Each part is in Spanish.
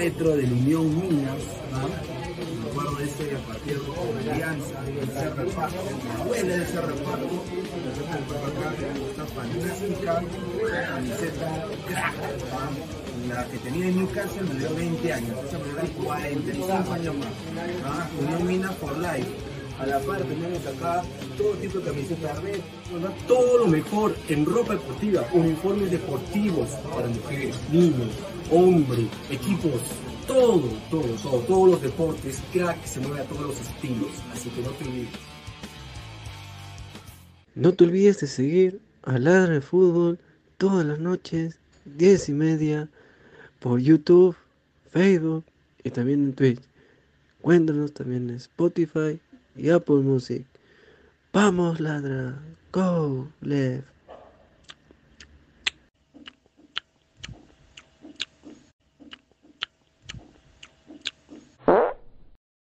retro ropa deportiva, uniformes deportivos para mujeres, niños, hombres, equipos, todo, todo, todo, todos los deportes, crack se mueve a todos los estilos, así que no te olvides. No te olvides de seguir a Ladra de Fútbol todas las noches, 10 y media, por YouTube, Facebook y también en Twitch. Cuéntanos también en Spotify y Apple Music. Vamos, ladra. Go, left.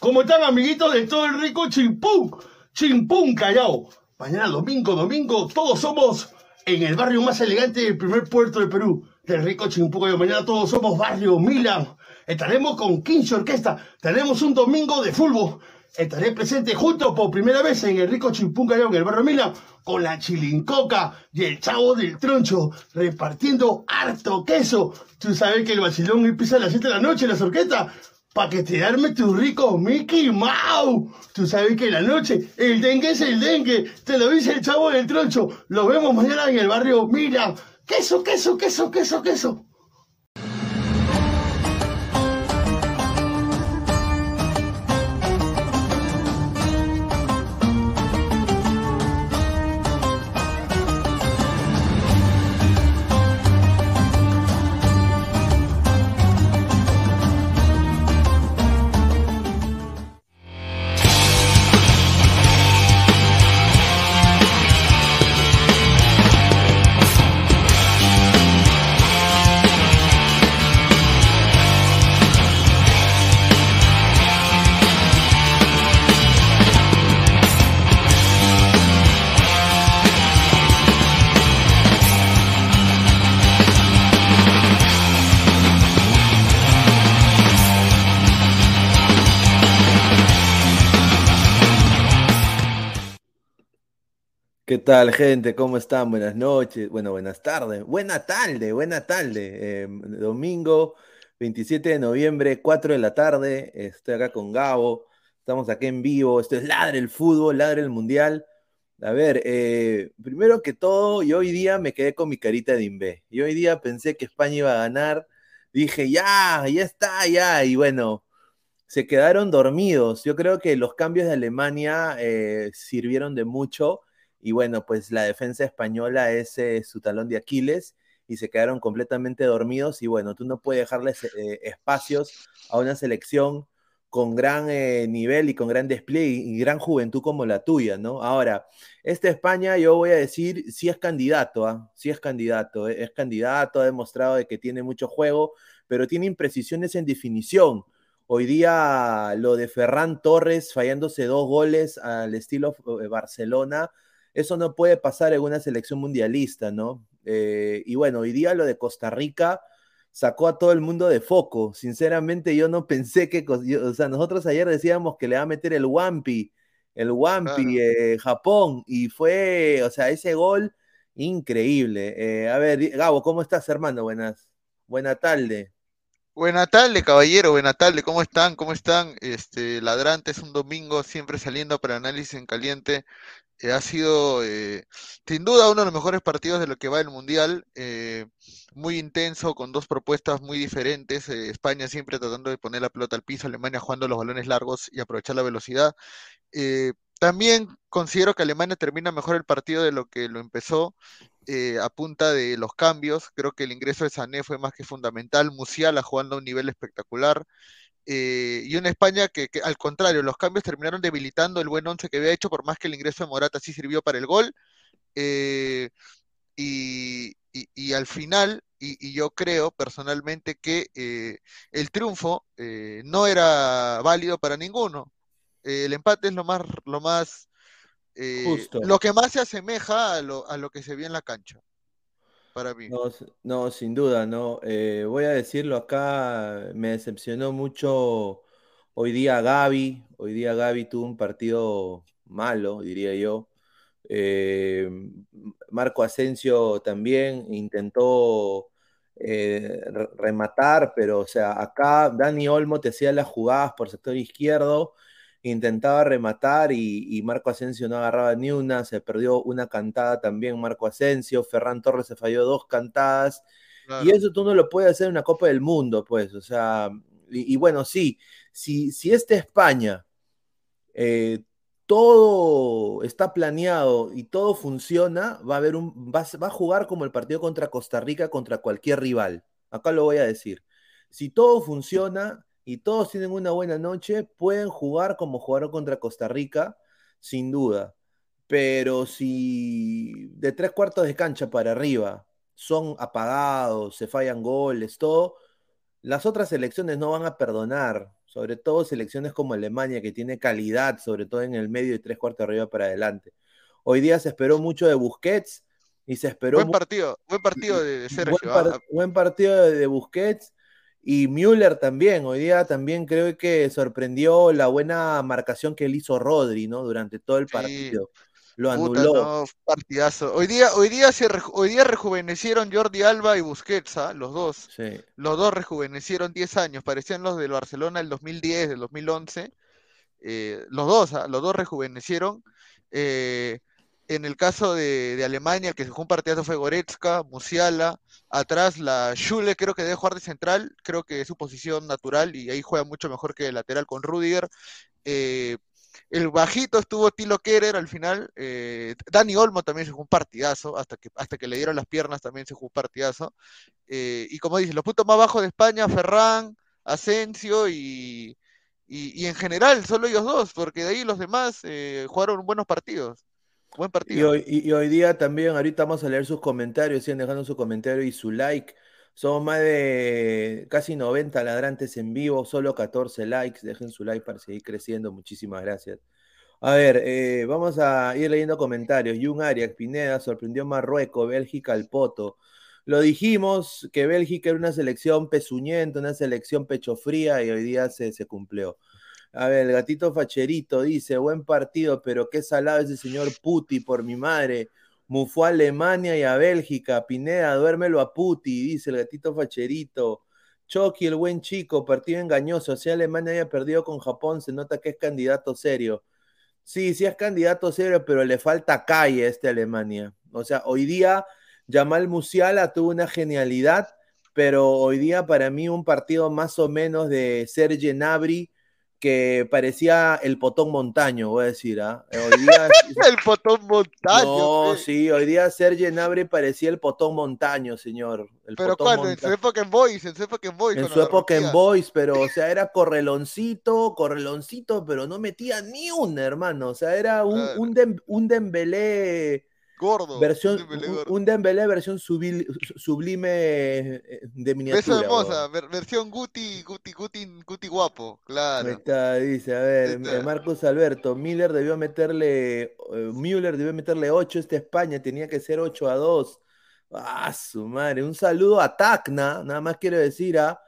¿Cómo están amiguitos de todo el rico Chimpún? Chimpún Callao. Mañana domingo, domingo, todos somos en el barrio más elegante del primer puerto de Perú, del rico Chimpún Callao. Mañana todos somos barrio Milan. Estaremos con 15 Orquesta. Tenemos un domingo de fútbol. Estaré presente junto por primera vez en el rico Chimpún Callao, en el barrio Milan, con la chilincoca y el chavo del troncho, repartiendo harto queso. Tú sabes que el vacilón empieza a las 7 de la noche en las orquestas para que te arme tu rico Mickey Mouse. Tú sabes que la noche el dengue es el dengue. Te lo dice el chavo del troncho. Lo vemos mañana en el barrio. Mira, queso, queso, queso, queso, queso. Tal, gente? ¿Cómo están? Buenas noches, bueno, buenas tardes, buena tarde, buena tarde. Eh, domingo 27 de noviembre, 4 de la tarde. Estoy acá con Gabo, estamos aquí en vivo. Esto es Ladre el Fútbol, Ladre el Mundial. A ver, eh, primero que todo, yo hoy día me quedé con mi carita de Invé. Yo hoy día pensé que España iba a ganar. Dije, ya, ya está, ya. Y bueno, se quedaron dormidos. Yo creo que los cambios de Alemania eh, sirvieron de mucho y bueno, pues la defensa española es eh, su talón de Aquiles y se quedaron completamente dormidos y bueno, tú no puedes dejarles eh, espacios a una selección con gran eh, nivel y con gran despliegue y gran juventud como la tuya, ¿no? Ahora, esta España yo voy a decir, sí es candidato, ¿ah? sí es candidato, es candidato, ha demostrado de que tiene mucho juego, pero tiene imprecisiones en definición. Hoy día lo de Ferran Torres fallándose dos goles al estilo Barcelona, eso no puede pasar en una selección mundialista, ¿no? Eh, y bueno, hoy día lo de Costa Rica sacó a todo el mundo de foco. Sinceramente, yo no pensé que, o sea, nosotros ayer decíamos que le va a meter el Wampi, el Wampi, eh, Japón, y fue, o sea, ese gol increíble. Eh, a ver, Gabo, ¿cómo estás, hermano? Buenas, buena tarde. Buenas tardes, caballero, buenas tardes, ¿cómo están? ¿Cómo están? Este, Ladrante es un domingo siempre saliendo para análisis en caliente. Eh, ha sido eh, sin duda uno de los mejores partidos de lo que va el Mundial, eh, muy intenso, con dos propuestas muy diferentes. España siempre tratando de poner la pelota al piso, Alemania jugando los balones largos y aprovechar la velocidad. También considero que Alemania termina mejor el partido de lo que lo empezó a punta de los cambios. Creo que el ingreso de Sané fue más que fundamental. Musiala jugando a un nivel espectacular. Eh, y una España que, que, al contrario, los cambios terminaron debilitando el buen once que había hecho, por más que el ingreso de Morata sí sirvió para el gol. Eh, y, y, y, al final, y, y, yo creo personalmente que eh, el triunfo eh, no era válido para ninguno. el empate es lo más, lo más, lo que más se asemeja a lo, a lo que se vio en la cancha para mí. No, sin duda, no. Eh, voy a decirlo acá, me decepcionó mucho hoy día Gaby. Hoy día Gaby tuvo un partido malo, diría yo. Eh, Marco Asensio también intentó eh, rematar, pero o sea, acá Dani Olmo te hacía las jugadas por sector izquierdo intentaba rematar y, y, Marco Asensio no agarraba ni una, se perdió una cantada también Marco Asensio, Ferran Torres se falló dos cantadas, claro. y eso tú no lo puedes hacer en una Copa del Mundo, pues, o sea, y, y bueno, sí, si, si esta España, eh, todo está planeado y todo funciona, va a, haber un, va, va a jugar como el partido contra Costa Rica, contra cualquier rival, acá lo voy a decir. Si todo funciona, y todos tienen una buena noche, pueden jugar como jugaron contra Costa Rica, sin duda. Pero si de tres cuartos de cancha para arriba son apagados, se fallan goles, todo, las otras selecciones no van a perdonar, sobre todo selecciones como Alemania, que tiene calidad, sobre todo en el medio y tres cuartos arriba para adelante. Hoy día se esperó mucho de Busquets y se esperó... Buen partido, buen partido de Sergio. Buen, par ¿ah? buen partido de Busquets y Müller también, hoy día también creo que sorprendió la buena marcación que él hizo Rodri, ¿no? Durante todo el partido. Sí. Lo anuló. Puta, no, partidazo. Hoy día, hoy día se hoy día rejuvenecieron Jordi Alba y Busquets, ¿ah? los dos. Sí. Los dos rejuvenecieron 10 años, parecían los del Barcelona del 2010, del 2011. Eh, los dos, ¿ah? los dos rejuvenecieron. Eh, en el caso de, Alemania, que se jugó un partidazo fue Goretzka, Musiala, atrás la Schule creo que debe jugar de central, creo que es su posición natural y ahí juega mucho mejor que de lateral con Rudiger. Eh, el bajito estuvo Tilo Kerer al final, eh, Dani Olmo también se jugó un partidazo, hasta que, hasta que le dieron las piernas también se jugó un partidazo. Eh, y como dices, los puntos más bajos de España, Ferran, Asensio y, y, en general solo ellos dos, porque de ahí los demás jugaron buenos partidos. Buen partido. Y hoy, y, y hoy, día también, ahorita vamos a leer sus comentarios, sigan dejando su comentario y su like. Somos más de casi 90 ladrantes en vivo, solo 14 likes. Dejen su like para seguir creciendo. Muchísimas gracias. A ver, eh, vamos a ir leyendo comentarios. Jun Arias, Pineda, sorprendió Marruecos, Bélgica al poto. Lo dijimos que Bélgica era una selección pezuñenta, una selección pecho fría y hoy día se, se cumplió. A ver, el gatito facherito dice, buen partido, pero qué salado ese señor Puti por mi madre. Mufó a Alemania y a Bélgica. Pineda, duérmelo a Puti, dice el gatito facherito. Chucky, el buen chico, partido engañoso. Si Alemania haya perdido con Japón, se nota que es candidato serio. Sí, sí es candidato serio, pero le falta calle a este Alemania. O sea, hoy día Jamal Musiala tuvo una genialidad, pero hoy día para mí un partido más o menos de Serge Gnabry, que parecía el potón montaño, voy a decir, ¿ah? ¿eh? Hoy día... el potón montaño. No, sí, hoy día Sergio Nabre parecía el potón montaño, señor. El pero cuando, monta... en su época en Boys, en su época en Boys. En su época en Boys, pero, o sea, era correloncito, correloncito, pero no metía ni un, hermano. O sea, era un, claro. un, dem, un Dembélé gordo. Versión, un, Dembélé, gordo. un Dembélé versión subil, sublime eh, de miniatura. Hermosa, ver, versión Guti, Guti, Guti, Guti guapo, claro. Ahí está, dice, a ver, está. Marcos Alberto, Miller debió meterle, uh, Müller debió meterle 8 a esta España, tenía que ser 8 a 2. Ah, su madre, un saludo a Tacna, nada más quiero decir a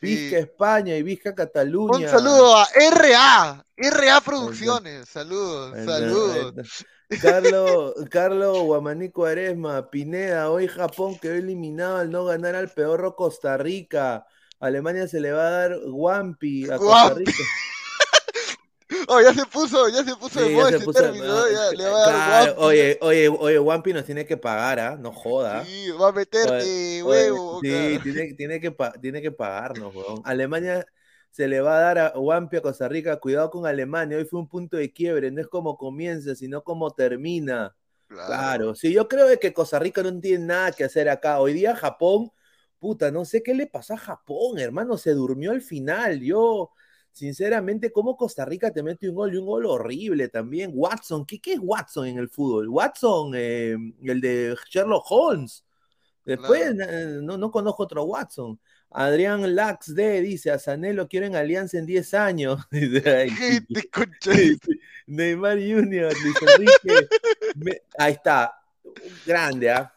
Vizca sí. España y Vizca Cataluña. Un saludo a RA, RA Producciones, saludos, saludos. Carlos, Carlos Guamanico Aresma, Pineda, hoy Japón quedó eliminado al no ganar al peor Costa Rica. Alemania se le va a dar Wampi a Costa Guampi. Rica. Oh, ya se puso, ya se puso Sí, de moda se ese puso- término, ¿no? Ya le va a dar Claro, guampi. oye, oye, oye, Wampi nos tiene que pagar, ¿ah? No joda. Sí, va a meterte Oye, huevo. Sí, claro. tiene, tiene que, tiene que pagarnos, weón. Alemania se le va a dar a Wampi a Costa Rica. Cuidado con Alemania. Hoy fue un punto de quiebre. No es como comienza, sino como termina. Claro. Sí, yo creo que Costa Rica no tiene nada que hacer acá. Hoy día Japón, puta, no sé qué le pasó a Japón, hermano. Se durmió al final. Yo, sinceramente, ¿cómo Costa Rica te mete un gol y un gol horrible también? Watson, ¿qué, qué es Watson en el fútbol? Watson, eh, el de Sherlock Holmes. Después no, no conozco otro Watson. Adrián Lax D dice, a Sané lo quiero en Alianza en 10 años. Sí, sí. Neymar Junior, Luis Enrique. me- ahí está. Grande, ¿ah?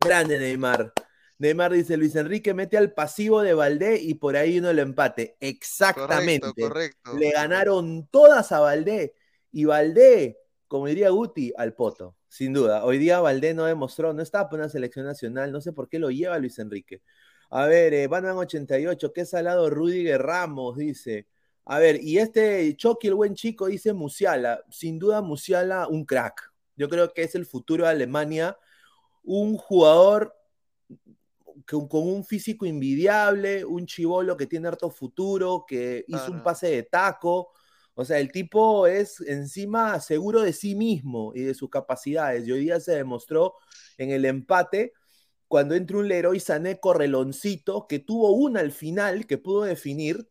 Grande Neymar. Neymar dice, Luis Enrique mete al pasivo de Valdé y por ahí uno lo empate. Exactamente. Correcto, correcto. Le ganaron todas a Valdé. Y Valdé, como diría Guti, al poto. Sin duda. Hoy día Valdé no demostró, no estaba por una selección nacional. No sé por qué lo lleva Luis Enrique. A ver, eh, Bandan 88, qué salado Rudiger Ramos, dice. A ver, y este Chucky, el buen chico, dice Musiala. Sin duda, Musiala, un crack. Yo creo que es el futuro de Alemania. Un jugador con, con un físico invidiable, un chivolo que tiene harto futuro, que hizo un pase de taco. O sea, el tipo es encima seguro de sí mismo y de sus capacidades. Y hoy día se demostró en el empate cuando entra un Leroy Sané correloncito que tuvo una al final que pudo definir.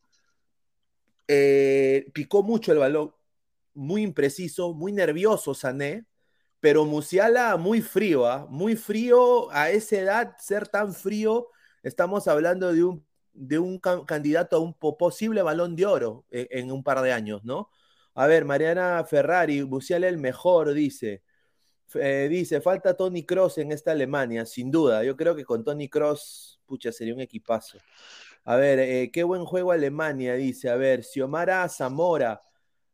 eh, picó mucho el balón, muy impreciso, muy nervioso Sané, pero Musiala muy frío, ¿ah? muy frío a esa edad, ser tan frío, estamos hablando de un, de un ca- candidato a un po- posible balón de oro en, en un par de años, ¿no? A ver, Mariana Ferrari, Musiala el mejor, dice. Eh, dice, falta Tony Cross en esta Alemania, sin duda. Yo creo que con Tony Cross, pucha, sería un equipazo. A ver, eh, qué buen juego Alemania, dice. A ver, Xiomara Zamora.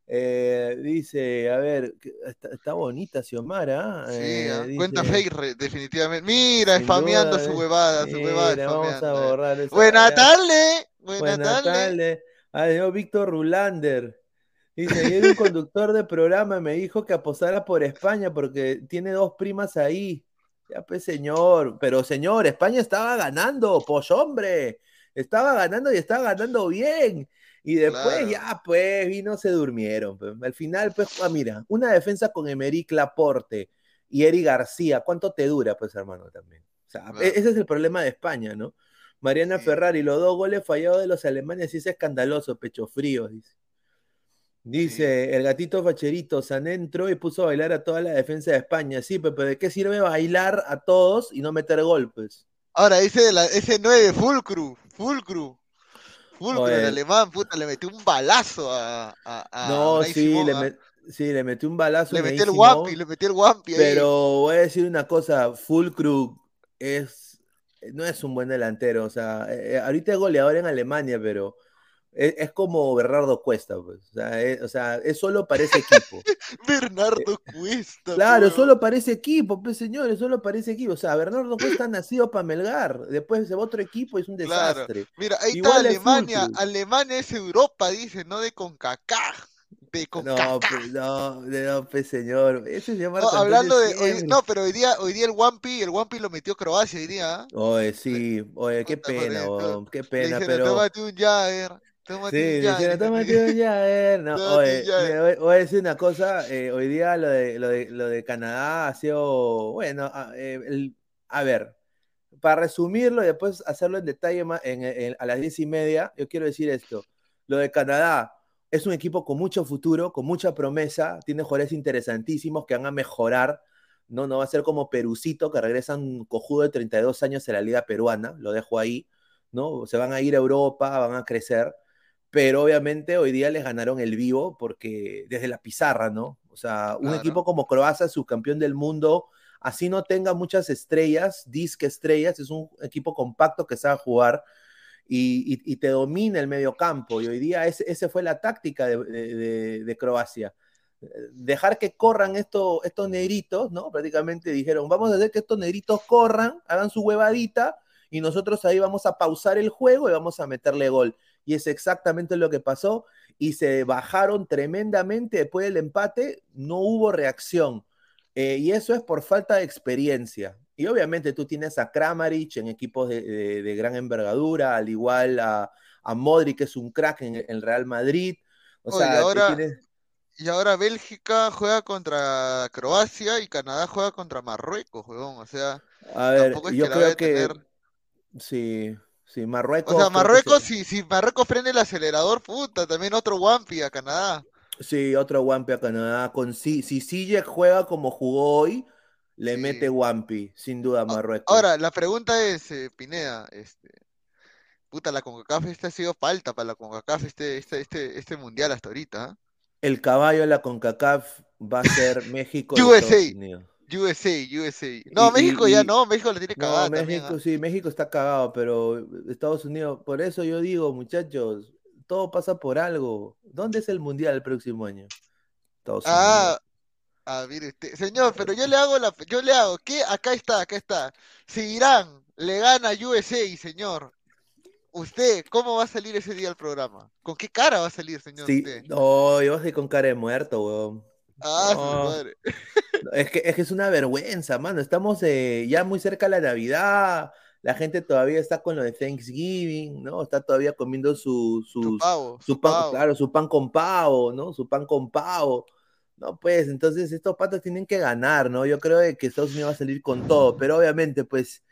eh, dice, a ver, está, está bonita Xiomara. Sí, dice, cuenta fake, definitivamente. Mira, spameando su huevada, su huevada. mira, vamos a borrar Buena tarde, buena tarde. Adiós, Víctor Rulander. Dice, ayer un conductor de programa me dijo que apostara por España porque tiene dos primas ahí. Ya pues, señor. Pero, señor, España estaba ganando, pues, hombre. Estaba ganando y estaba ganando bien. Y después Claro. ya, pues, vino, se durmieron. pues. Al final, pues, ah, mira, una defensa con Emerick Laporte y Eri García, ¿cuánto te dura, pues, hermano, también? O sea, Claro. e- ese es el problema de España, ¿no? Mariana Sí. Ferrari, los dos goles fallados de los alemanes, sí es escandaloso, pecho frío, dice. Dice el gatito facherito, Sané entró y puso a bailar a toda la defensa de España. Sí, pero ¿de qué sirve bailar a todos y no meter golpes? Ahora, ese, de la, ese 9, Fulcru, Fulcru. Fulcru, el alemán, puta, le metió un balazo a, a, a no, sí, Simón, le, ah. met- sí, le metió un balazo. Le metió el guampi, le metió el guampi. Pero voy a decir una cosa, Fulcru es, no es un buen delantero. O sea, eh, ahorita es goleador en Alemania, pero es, es como Bernardo Cuesta. Pues. O, sea, es, o sea, es solo para ese equipo. Bernardo Cuesta. Claro, solo para ese equipo, pues señores, solo para ese equipo. O sea, Bernardo Cuesta nacido para Melgar, después se va otro equipo y es un Claro. desastre. Mira, ahí Igual está es Alemania. Alemania es Europa, dice, no de CONCACAF. De No, pues, no, no, pues señor. Ese es llamar No, hablando de. hoy- no, pero hoy día, hoy día el Wampi, el Wampi lo metió Croacia hoy día. ¿ah? Oye, sí, oye, qué pena, qué pena, pero. un. Tómate Sí, Jagger. dijeron, tómate un Jagger. No, Tómate oye, mira, voy, voy a decir una cosa. eh, hoy día lo de, lo, de, lo de Canadá ha sido, bueno, a, eh, el- a ver, para resumirlo y después hacerlo en detalle en- en- a las diez y media, yo quiero decir esto. Lo de Canadá es un equipo con mucho futuro, con mucha promesa, tiene jugadores interesantísimos que van a mejorar. No, no va a ser como Perucito, que regresan cojudo de 32 años a la liga peruana, lo dejo ahí, ¿no? Se van a ir a Europa, van a crecer pero obviamente hoy día les ganaron el vivo porque desde la pizarra, ¿no? O sea, un Claro. equipo como Croacia, subcampeón del mundo, así no tenga muchas estrellas, disque estrellas, es un equipo compacto que sabe jugar y, y- y te domina el medio campo. Y hoy día ese fue la táctica de, de- de- de Croacia. Dejar que corran estos, estos negritos, ¿no? Prácticamente dijeron, vamos a hacer que estos negritos corran, hagan su huevadita y nosotros ahí vamos a pausar el juego y vamos a meterle gol. Y es exactamente lo que pasó y se bajaron tremendamente después del empate, no hubo reacción. Eh, y eso es por falta de experiencia. Y obviamente tú tienes a Kramaric en equipos de, de- de gran envergadura, al igual a, a Modric, que es un crack en el Real Madrid. O Oye, sea, te ahora- tienes- Y ahora Bélgica juega contra Croacia y Canadá juega contra Marruecos, huevón. O sea, a ver, tampoco es yo que creo que tener- sí, sí, Marruecos. O sea, Marruecos, se- si, si Marruecos prende el acelerador, puta, también otro Wampi a Canadá. Sí, otro Wampi a Canadá. Con, si si juega como jugó hoy, le Sí. mete Wampi, sin duda, Marruecos. Ahora, la pregunta es, eh, Pineda, este, puta, la CONCACAF este ha sido falta para la CONCACAF este, este, este, este mundial hasta ahorita, ¿ah? El caballo de la CONCACAF va a ser México y USA. Estados Unidos. USA, USA. No, Y- México y- ya no, México la tiene No, cagada también, México, ¿ah? sí, México está cagado, pero Estados Unidos, por eso yo digo, muchachos, todo pasa por algo. ¿Dónde es el mundial el próximo año? Estados Ah, ah, mire usted. Señor, pero yo le hago la, yo le hago, ¿qué? Acá está, acá está. Si Irán le gana a USA, señor, usted, ¿cómo va a salir ese día al programa? ¿Con qué cara va a salir, señor, Sí, usted? no, yo estoy con cara de muerto, weón. Ah, su No. madre. Es que, es que es una vergüenza, mano. Estamos eh, ya muy cerca de la Navidad. La gente todavía está con lo de Thanksgiving, ¿no? Está todavía comiendo su, Su sus- pavo, su su pan, pavo. claro, su pan con pavo, ¿no? Su pan con pavo. No, pues, entonces estos patos tienen que ganar, ¿no? Yo creo que Estados Unidos va a salir con todo, pero obviamente, pues,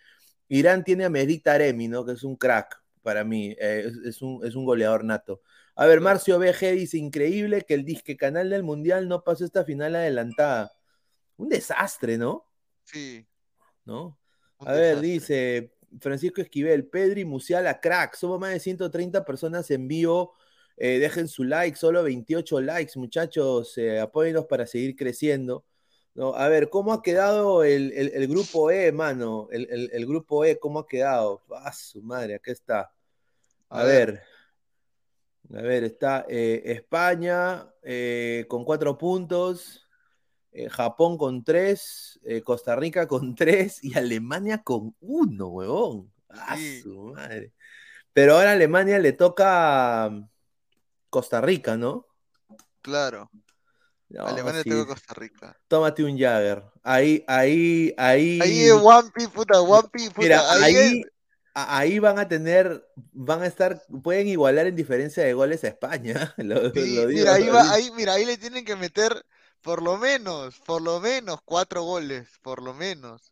Irán tiene a Mehdi Taremi, ¿no? Que es un crack para mí, eh, es, es un, es un goleador nato. A ver, Marcio BG dice, increíble que el disque canal del Mundial no pasó esta final adelantada. Un desastre, ¿no? Sí, ¿No? un A ver, desastre. dice Francisco Esquivel, Pedri Musiala, crack. Somos más de 130 personas en vivo. Eh, dejen su like, solo 28 likes, muchachos. Eh, apóyennos para seguir creciendo. ¿no? A ver, ¿cómo ha quedado el, el- el grupo E, mano? El, grupo E, ¿cómo ha quedado? Ah, su madre, aquí está. A, A ver. A ver, está eh, España eh, con cuatro puntos, eh, Japón con tres, Costa Rica con tres y Alemania con uno, huevón. Ah, su madre. Pero ahora a Alemania le toca um, Costa Rica, ¿no? Claro. No, Alemania sí. tengo Costa Rica. Tómate un Jagger. Ahí, ahí, ahí. Ahí es Wampi, puta, Wampi, puta. Mira, ahí ahí, es- ahí van a tener, van a estar, pueden igualar en diferencia de goles a España. Lo, sí, lo digo mira, ahí va, ahí, mira, ahí le tienen que meter por lo menos, por lo menos cuatro goles, por lo menos.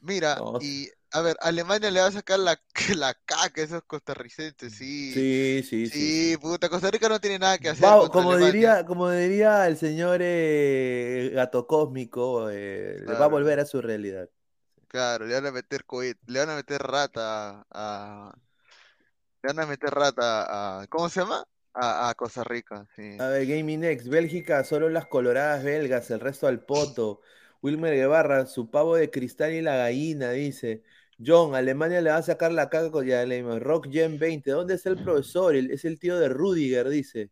Mira, No, y a ver, Alemania le va a sacar la, la caca a esos costarricenses, sí. Sí, sí, sí. Sí, puta, Costa Rica no tiene nada que hacer como Alemania. diría, como diría el señor eh, gato cósmico, eh, le va a volver a su realidad. Claro, le van a meter cohet, le van a meter rata a, le van a meter rata a, ¿cómo se llama? A, a Costa Rica, sí. A ver, Gaming Next, Bélgica, solo las coloradas belgas, el resto al poto. Wilmer Guevara, su pavo de cristal y la gallina, dice. John, Alemania le va a sacar la caca con leímos. Rock Gen 20, ¿dónde está el profesor? Es el tío de Rudiger, dice.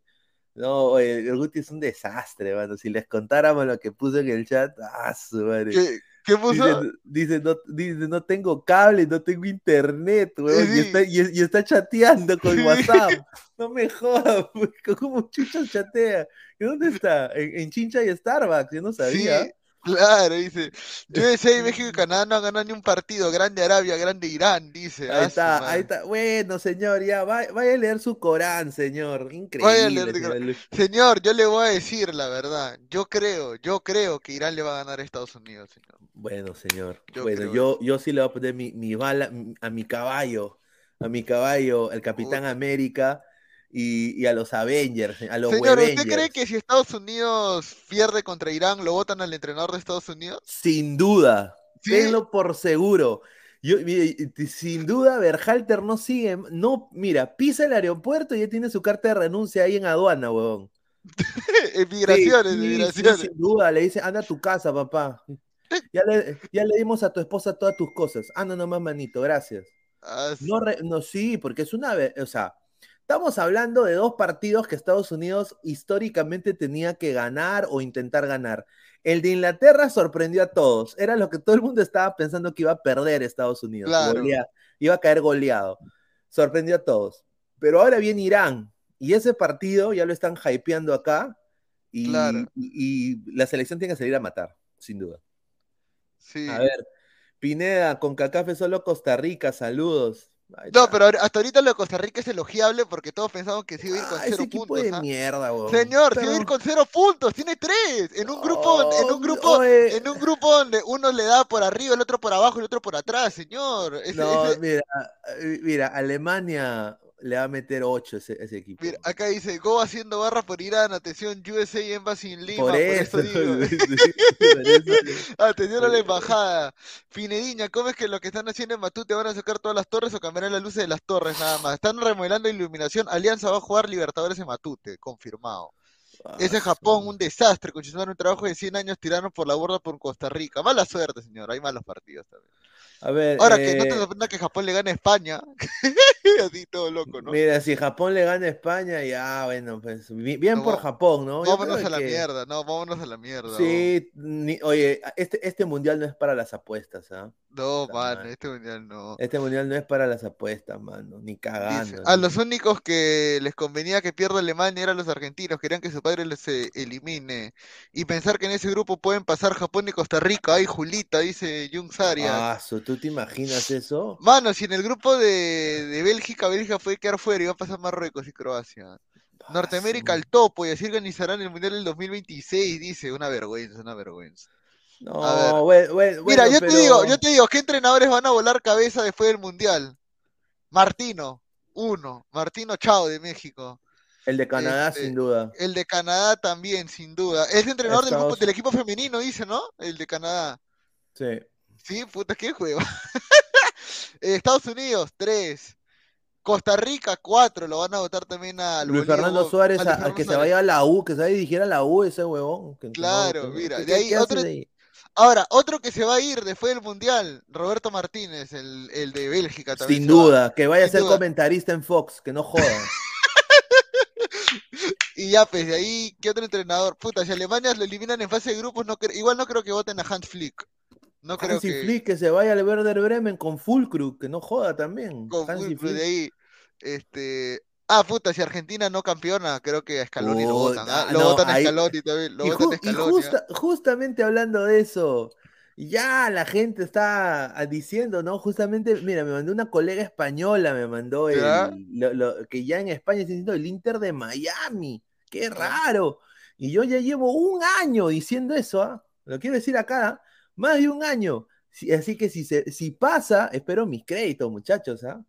No, oye, el Guti es un desastre, mano. Si les contáramos lo que puso en el chat, ah, su madre. ¿Qué, qué puso? Dice, dice, no, dice, no tengo cable, no tengo internet, weón, y, Sí. está, y, y está chateando con WhatsApp. No me jodas, ¿cómo chucha chatea? ¿Y dónde está? En, en Chincha y Starbucks, yo no sabía. Sí, claro, dice. USA, México y Canadá no han ganado ni un partido. Grande Arabia, grande Irán, dice. Ahí Ah, está, ahí está. Bueno, señor, ya, vaya, vaya a leer su Corán, señor. Increíble. Vaya a leer señor Corán. Luis. Señor, yo le voy a decir la verdad. Yo creo, yo creo que Irán le va a ganar a Estados Unidos, señor. Bueno, señor. Yo bueno, creo yo, yo sí le voy a poner mi, mi bala a mi caballo, a mi caballo, el Capitán. América y, y a los Avengers, a los Señor, ¿usted cree que si Estados Unidos pierde contra Irán, lo votan al entrenador de Estados Unidos? Sin duda, ¿Sí? tenlo por seguro. Yo, mire, sin duda, Berhalter no sigue, no, mira, pisa el aeropuerto y ya tiene su carta de renuncia ahí en aduana, huevón. Migraciones, Sí, migraciones. sin duda, le dice, anda a tu casa, papá. Ya le, ya le dimos a tu esposa todas tus cosas. Anda nomás, manito, gracias. Ah, sí. No, re- no, sí, porque es una vez, o sea, estamos hablando de dos partidos que Estados Unidos históricamente tenía que ganar o intentar ganar. El de Inglaterra sorprendió a todos. Era lo que todo el mundo estaba pensando que iba a perder Estados Unidos. Claro. Golea- iba a caer goleado. Sorprendió a todos. Pero ahora viene Irán. Y ese partido ya lo están hypeando acá. Y, Claro. y- y la selección tiene que salir a matar, sin duda. Sí. A ver, Pineda, con Cacafe solo Costa Rica, saludos. No, pero hasta ahorita lo de Costa Rica es elogiable porque todos pensaban que se iba a ir con Ah, cero puntos. de ¿ah? mierda. Señor, se iba a ir con cero puntos, tiene tres. En un grupo, en un Oh, grupo, oye. en un grupo donde uno le da por arriba, el otro por abajo y el otro por atrás, señor. Ese- No, ese- mira, eh, mira, Alemania le va a meter 8 ese, ese equipo. mira, acá dice, Go haciendo barra por Irán, atención, USA Embassy en Lima, por por eso, digo. por eso. Atención a la embajada. Pinediña, ¿cómo es que lo que están haciendo en Matute van a sacar todas las torres o cambiarán las luces de las torres nada más? Están remodelando iluminación. Alianza va a jugar Libertadores en Matute, confirmado. Ese Ah, Japón, su- un desastre, con un trabajo de 100 años tiraron por la borda por Costa Rica. Mala suerte, señor, hay malos partidos también. A ver, Ahora que no te eh, sorprenda que Japón le gane a España. Así todo loco, ¿no? mira, si Japón le gana a España, ya, bueno, pues bi- bien No, por va- Japón, ¿no? Vámonos a la que- mierda, no, vámonos a la mierda. Sí, ni- oye, este, este mundial no es para las apuestas, ¿ah? No, mano, madre. este mundial no. Este mundial no es para las apuestas, mano, ni Dice, cagando. a los únicos que les convenía que pierda Alemania eran los argentinos, querían que su padre les eh, elimine. Y pensar que en ese grupo pueden pasar Japón y Costa Rica. Ay, Julita, dice Jung Saria. Ah, su- ¿tú te imaginas eso? Mano, si en el grupo de, de Bélgica, Bélgica fue quedar fuera, iba a pasar Marruecos y Croacia. Norteamérica Ah, al topo y así organizarán el Mundial del 2026, dice. Una vergüenza, una vergüenza. No, A ver. bueno, bueno, Mira, yo pero- te digo, yo te digo, ¿qué entrenadores van a volar cabeza después del Mundial? Martino, uno. Martino Chao de México. El de Canadá, Este, sin duda. El de Canadá también, sin duda. Es entrenador del, grupo- Estados- del equipo femenino, dice, ¿no? El de Canadá. Sí. Sí, puta, qué juego. Eh, Estados Unidos, tres. Costa Rica, cuatro. Lo van a votar también a Luis Fernando Suárez, a, a que se vaya a la U, que se vaya a dirigir a la U ese huevón. que- que no- Claro, que mira, ¿qué- de ahí otro- de ahí? Ahora, otro que se va a ir después del Mundial, Roberto Martínez, el, el de Bélgica también. Sin va. duda, que vaya a ser duda. comentarista en Fox, que no joda. Y ya, pues de ahí, ¿qué otro entrenador? Puta, si Alemania lo eliminan en fase de grupos, no igual no creo que voten a Hans Flick. No creo Hansi que. Flick, que se vaya al Werder Bremen con Fulcru, que no joda también. con de ahí. Este. Ah, puta, si Argentina no campeona, creo que a Scaloni lo votan. Puta, ¿ah? Lo no, votan a Scaloni también. Lo Y, votan a y Scaloni. ¿ah? justa- justamente hablando de eso, ya la gente está ah, diciendo, ¿no? Justamente, mira, me mandó una colega española, me mandó el, ¿Ya? lo- lo- que ya en España está diciendo el Inter de Miami. ¡Qué raro! Y yo ya llevo un año diciendo eso, ¿ah? Lo quiero decir acá, ¿ah? Más de un año. Así que si, se, si pasa, espero mis créditos, muchachos, ¿ah?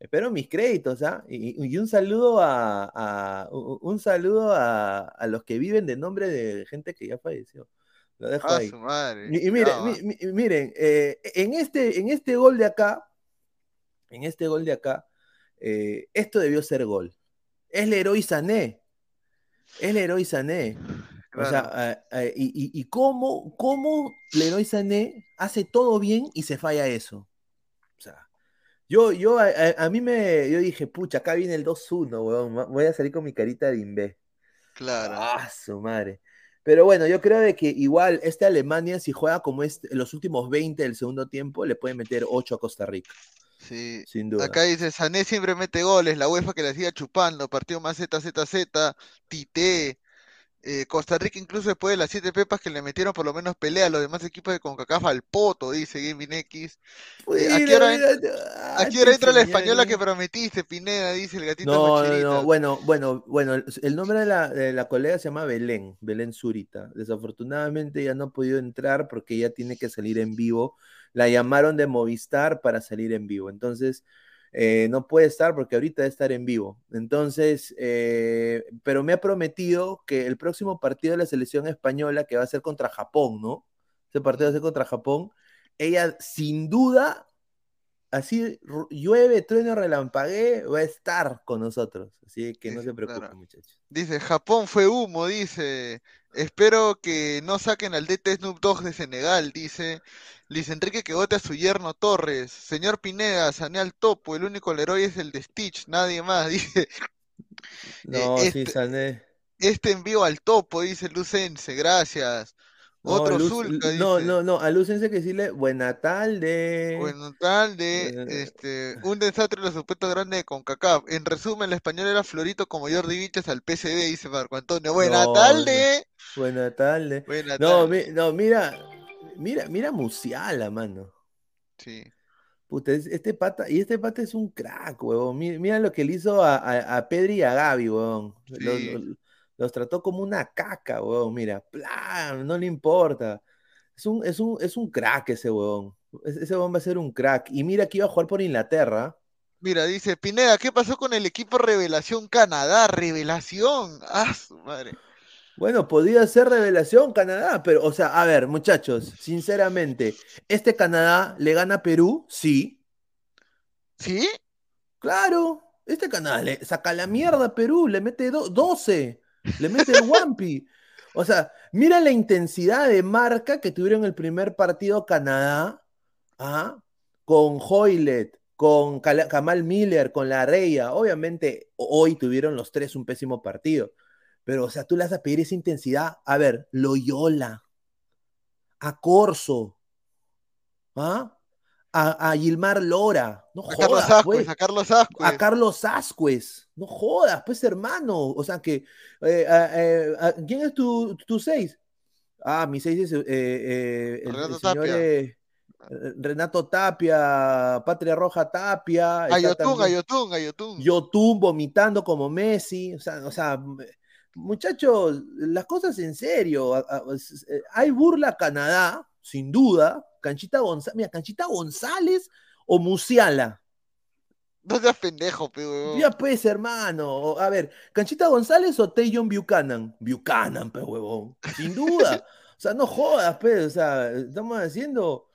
Espero mis créditos, ¿ah? Y, y un saludo a, a- un saludo a, a los que viven de nombre de gente que ya falleció. Lo dejo Ah, ahí. su madre. Y, y miren, mi- mi- miren, eh, en, este, en este gol de acá, en este gol de acá, eh, esto debió ser gol. Es Leroy Sané. Es Leroy Sané. O sea, eh, eh, y, y- y cómo, cómo Leroy Sané hace todo bien y se falla eso. O sea, yo, yo a, mí me, yo dije, pucha, acá viene el 2-1, weón, voy a salir con mi carita de imbé. Claro. Ah, su madre. Pero bueno, yo creo de que igual esta Alemania, si juega como este, en los últimos 20 del segundo tiempo, le puede meter 8 a Costa Rica, Sí. sin duda. Acá dice, Sané siempre mete goles, la UEFA que la siga chupando, partido más ZZZ, Tite, eh, Costa Rica incluso después de las siete pepas que le metieron por lo menos pelea a los demás equipos de CONCACAF al poto, dice Gaming X. Eh, ¿a qué Mira, hora mira, ¿A qué hora te entra la española que prometiste, Pineda? Dice el gatito No, no, Macherita. no, bueno, bueno, bueno, el, el nombre de la, de la colega se llama Belén, Belén Zurita. Desafortunadamente ya no ha podido entrar porque ella tiene que salir en vivo. La llamaron de Movistar para salir en vivo. Entonces, eh, no puede estar porque ahorita debe estar en vivo. Entonces, eh, pero me ha prometido que el próximo partido de la selección española, que va a ser contra Japón, ¿no? Ese partido va a ser contra Japón. Ella, sin duda, así llueve, trueno, relampaguee, va a estar con nosotros. Así que no se preocupen, claro. muchachos. Dice, Japón fue humo, dice. Espero que no saquen al DT Snoop Dogg de Senegal, dice. Luis Enrique que vote a su yerno Torres. Señor Pineda, sané al topo, el único héroe es el de Stitch, nadie más, dice. No, Eh, sí, este- Sané. Este envío al topo, dice Lucense, gracias. Otro Luz- Zulca, No, dice. no, no, a Lucense que decirle buena tarde. Bueno, tal de Eh. este, un desastre los supuestos grandes de CONCACAF. En resumen, el español era Florito como Jordi Viches al PCB, dice Marco Antonio. Buena No, tarde. Buena tarde. Buena No, tarde. mi- no, mira, mira, mira Musiala, mano. Sí. Puta, es- este pata, y este pata es un crack, huevón. Mira, mira lo que le hizo a, a, a Pedri y a Gaby, huevón. Los, Sí. los- los trató como una caca, huevón. Mira, plan, no le importa. Es un, es un, es un crack ese huevón. Es- Ese huevón va a ser un crack. Y mira que iba a jugar por Inglaterra. Mira, dice Pineda, ¿qué pasó con el equipo Revelación Canadá? Revelación. Ah, su madre. Bueno, podía ser revelación Canadá, pero, o sea, a ver, muchachos, sinceramente, ¿este Canadá le gana a Perú? Sí. ¿Sí? Claro, este Canadá le saca la mierda a Perú, le mete do- 12, le mete el Wampi. O sea, mira la intensidad de marca que tuvieron el primer partido Canadá, ¿ah? con Hoylet, con Kamal Miller, con La Reya. Obviamente, hoy tuvieron los tres un pésimo partido. Pero, o sea, tú le vas a pedir esa intensidad. A ver, Loyola, a Corso, ¿ah? A, a Gilmar Lora. No A Carlos jodas, Ascuez, pues a Carlos Ascuez. a Carlos Ascuez. No jodas, pues hermano. O sea que, eh, eh, ¿quién es tu, tu seis? Ah, mi seis es eh, el, Renato señor Tapia. Renato Tapia, Patria Roja Tapia. también Ayotun, Ayotun. Yotun vomitando como Messi. O sea, o sea, muchachos, las cosas en serio. Eh, Hay burla a Canadá, sin duda. Canchita González, mira, Canchita González o Musiala. No seas pendejo, pe, huevón. Ya pues, hermano. A ver, ¿Canchita González o Tayon Buchanan? Buchanan, pues, huevón. Sin duda. O sea, no jodas, pues. O sea, estamos haciendo.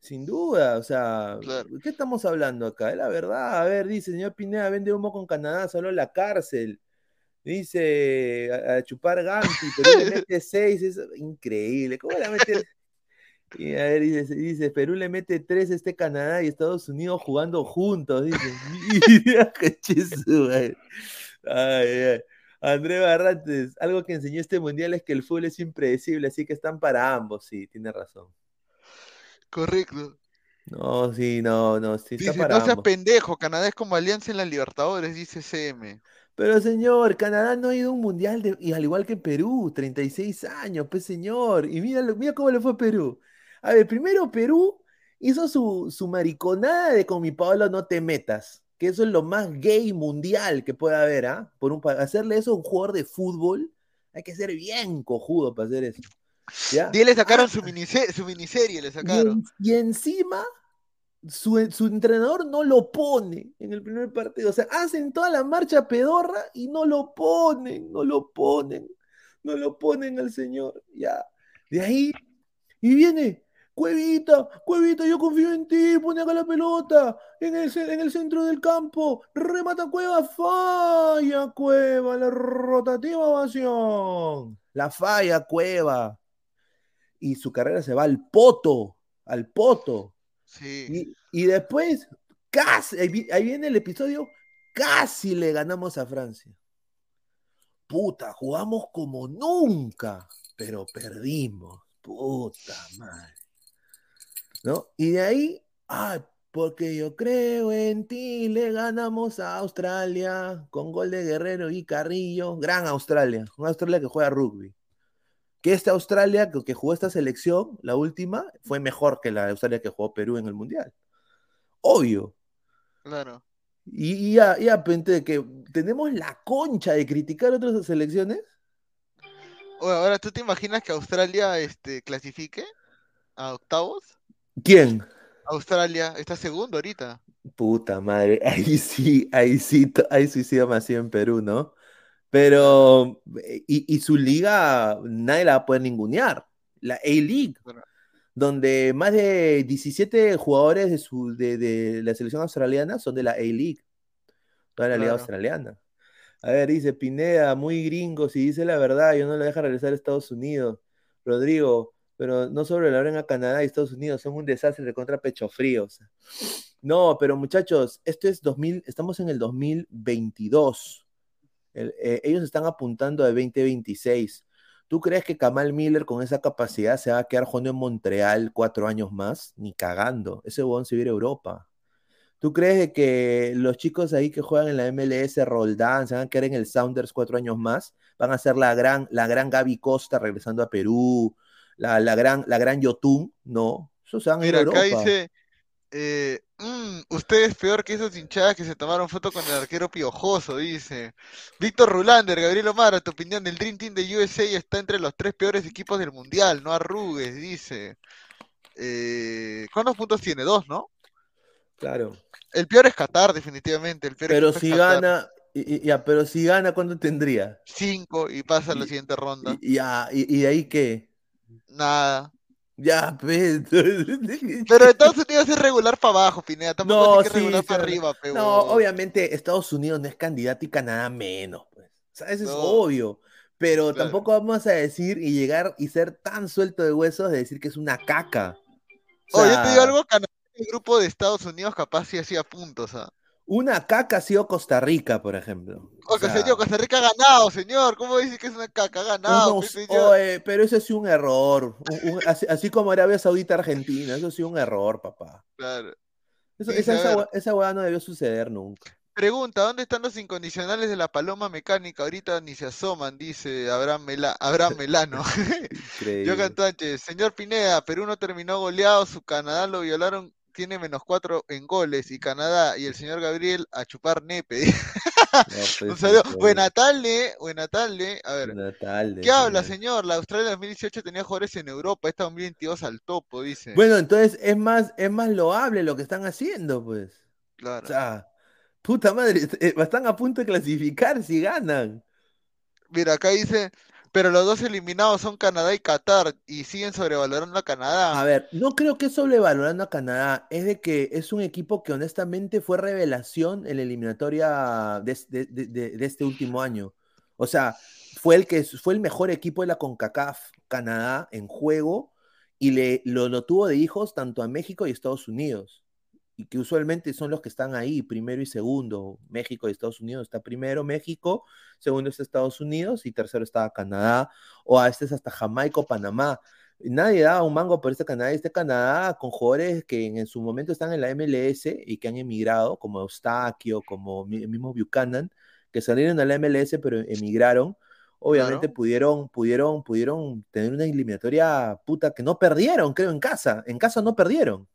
Sin duda, o sea, Claro. ¿qué estamos hablando acá? Es la verdad. A ver, dice, señor Pineda, vende humo con Canadá, solo en la cárcel. Dice, a, a chupar Gampi, Perú le mete seis, es increíble. ¿Cómo le va a meter? Y a ver, dice, dice, Perú le mete tres a este Canadá y Estados Unidos jugando juntos, dice. Mira, qué chizo, ay. Ay. André Barrantes, algo que enseñó este mundial es que el fútbol es impredecible, así que están para ambos, sí, tiene razón. Correcto. No, sí, no, no, sí, está Dice, para no seas ambos. pendejo, Canadá es como Alianza en la Libertadores, dice CM. Pero señor, Canadá no ha ido a un mundial de- y al igual que Perú, 36 años, pues señor. Y mira, mira cómo le fue a Perú. A ver, primero Perú hizo su, su mariconada de con mi Pablo no te metas, que eso es lo más gay mundial que puede haber, ¿ah? Por un, hacerle eso a un jugador de fútbol, hay que ser bien cojudo para hacer eso. ¿Ya? Y le sacaron Ah, su, minise- su miniserie, le y, sacaron. en- y encima su, su entrenador no lo pone en el primer partido. O sea, hacen toda la marcha pedorra y no lo ponen, no lo ponen, no lo ponen al señor. Ya. De ahí, y viene, Cuevita, Cuevita, yo confío en ti, pone acá la pelota, en el, en el centro del campo, remata Cueva, falla Cueva, la rotativa ovación, la falla Cueva. Y su carrera se va al poto, al poto. Sí. Y, después, casi, ahí, vi- ahí viene el episodio, casi le ganamos a Francia. Puta, jugamos como nunca, pero perdimos. Puta madre. ¿No? Y de ahí, ah, porque yo creo en ti, le ganamos a Australia con gol de Guerrero y Carrillo. Gran Australia, una Australia que juega rugby. Que esta Australia que, que jugó esta selección, la última, fue mejor que la Australia que jugó Perú en el Mundial. Obvio. Claro. Y, y ya, ya, pente, que tenemos la concha de criticar otras selecciones. Oye, ahora, ¿tú te imaginas que Australia este, clasifique a octavos? ¿Quién? Australia está segundo ahorita. Puta madre, ahí sí, ahí sí, ahí sí sí así en Perú, ¿no? Pero, eh, y, y su liga nadie la va a poder ningunear. La A-League, Claro. Donde más de 17 jugadores de, su, de, de la selección australiana son de la A-League, toda la liga australiana. A ver, dice Pineda, muy gringo, si dice la verdad, yo no lo dejo regresar a Estados Unidos. Rodrigo, pero no sobrevaloren a Canadá y Estados Unidos, son un desastre de contra pecho fríos. No, pero muchachos, esto es 2000, estamos en el 2022. El- eh, ellos están apuntando a 2026. ¿Tú crees que Kamal Miller con esa capacidad se va a quedar jugando en Montreal cuatro años más? Ni cagando. Ese huevón se va a Europa. ¿Tú crees que los chicos ahí que juegan en la MLS, Roldán, se van a quedar en el Sounders cuatro años más? Van a ser la gran, la gran Gaby Costa regresando a Perú, la, la gran, la gran Yotun, no. Eso se van a ir a Mira, acá Europa. dice, eh, "Mm, usted es peor que esos hinchadas que se tomaron foto con el arquero piojoso, dice. Víctor Rulander, Gabriel Omar, tu opinión, el Dream Team de USA está entre los tres peores equipos del mundial, no arrugues, dice. Eh, ¿cuántos puntos tiene? Dos, ¿no? Claro. El peor es Qatar, definitivamente. El peor Pero si gana, y- ya, pero si gana, ¿cuánto tendría? Cinco y pasa a la siguiente ronda. Y, ya, y, y de ahí qué? Nada. Ya, pues. Pero Estados Unidos es regular para abajo, Pineda. Tampoco No, tiene que sí, regular para arriba, pe, No, obviamente Estados Unidos no es candidato y Canadá menos, pues. O sea, eso es obvio. Pero Claro. tampoco vamos a decir y llegar y ser tan suelto de huesos de decir que es una caca. O Oye, yo te digo sea, algo, Canadá, el grupo de Estados Unidos capaz sí hacía puntos, ¿ah? Una caca ha sido Costa Rica, por ejemplo. Oye, sea, señor, Costa Rica ha ganado, señor. ¿Cómo dice que es una caca? Ha ganado, unos- pe, señor. oye, pero eso ha sido un error. Un- un- así, así como Arabia Saudita Argentina, eso ha sido un error, papá. Claro. Eso- Dice, esa, hueá no debió suceder nunca. Pregunta, ¿dónde están los incondicionales de la paloma mecánica? Ahorita ni se asoman, dice Abraham, Mela- Abraham Melano. Increíble. Jogan Sánchez, señor Pineda, Perú no terminó goleado, su Canadá lo violaron, tiene menos cuatro en goles, y Canadá y el señor Gabriel a chupar nepe. No, Un saludo. pues, Buena tarde, buena tarde. A ver, tarde, ¿qué habla, señor. La Australia 2018 tenía jugadores en Europa, esta 2022 al topo, dice. Bueno, entonces es más, es más loable lo que están haciendo, pues. O Claro. sea, puta madre, est- están a punto de clasificar si ganan. Mira, acá dice, pero los dos eliminados son Canadá y Qatar, y siguen sobrevalorando a Canadá. A ver, no creo que sobrevalorando a Canadá, es de que es un equipo que honestamente fue revelación en la eliminatoria de este último año. O sea, fue el que fue el mejor equipo de la CONCACAF Canadá en juego y le, lo, lo tuvo de hijos tanto a México y Estados Unidos. Y que usualmente son los que están ahí, primero y segundo. México y Estados Unidos está primero México, segundo está Estados Unidos y tercero está Canadá, o a este es hasta Jamaica o Panamá. Nadie daba un mango por este Canadá. Este Canadá con jugadores que en, en su momento están en la MLS y que han emigrado, como Eustaquio, como el mismo Buchanan, que salieron a la MLS pero emigraron. Obviamente Claro. pudieron, pudieron, pudieron tener una eliminatoria puta que no perdieron, creo, en casa. En casa no perdieron.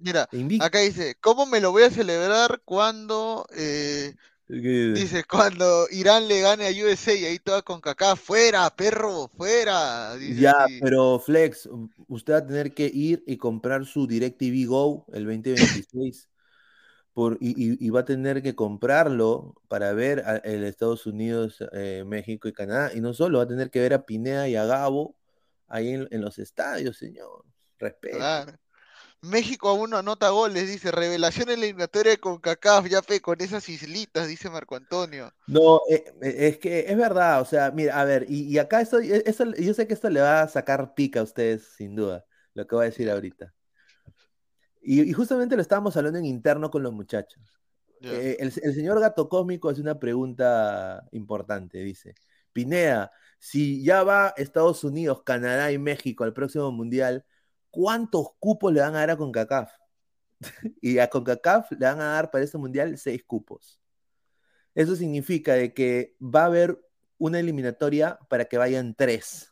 Mira, Invicto. acá dice, ¿cómo me lo voy a celebrar cuando, eh, dice, cuando Irán le gane a USA y ahí toda con caca, fuera, perro, fuera, dice Ya, pero Flex, usted va a tener que ir y comprar su DirecTV Go el 2026 por, y, y- y va a tener que comprarlo para ver a- el Estados Unidos, eh, México y Canadá. Y no solo, va a tener que ver a Pineda y a Gabo ahí en, en los estadios, señor. Respeto. Claro. México aún no anota goles, dice, revelación en la eliminatoria de CONCACAF, ya fe, con esas islitas, dice Marco Antonio. No, eh, eh, es que es verdad, o sea, mira, a ver, y, y acá esto, e- yo sé que esto le va a sacar pica a ustedes, sin duda, lo que voy a decir ahorita. Y, y justamente lo estábamos hablando en interno con los muchachos. Eh, el, el señor Gato Cósmico hace una pregunta importante, dice, Pineda, si ya va Estados Unidos, Canadá y México al próximo mundial, ¿cuántos cupos le van a dar a CONCACAF? y a CONCACAF le van a dar para este mundial seis cupos. Eso significa de que va a haber una eliminatoria para que vayan tres.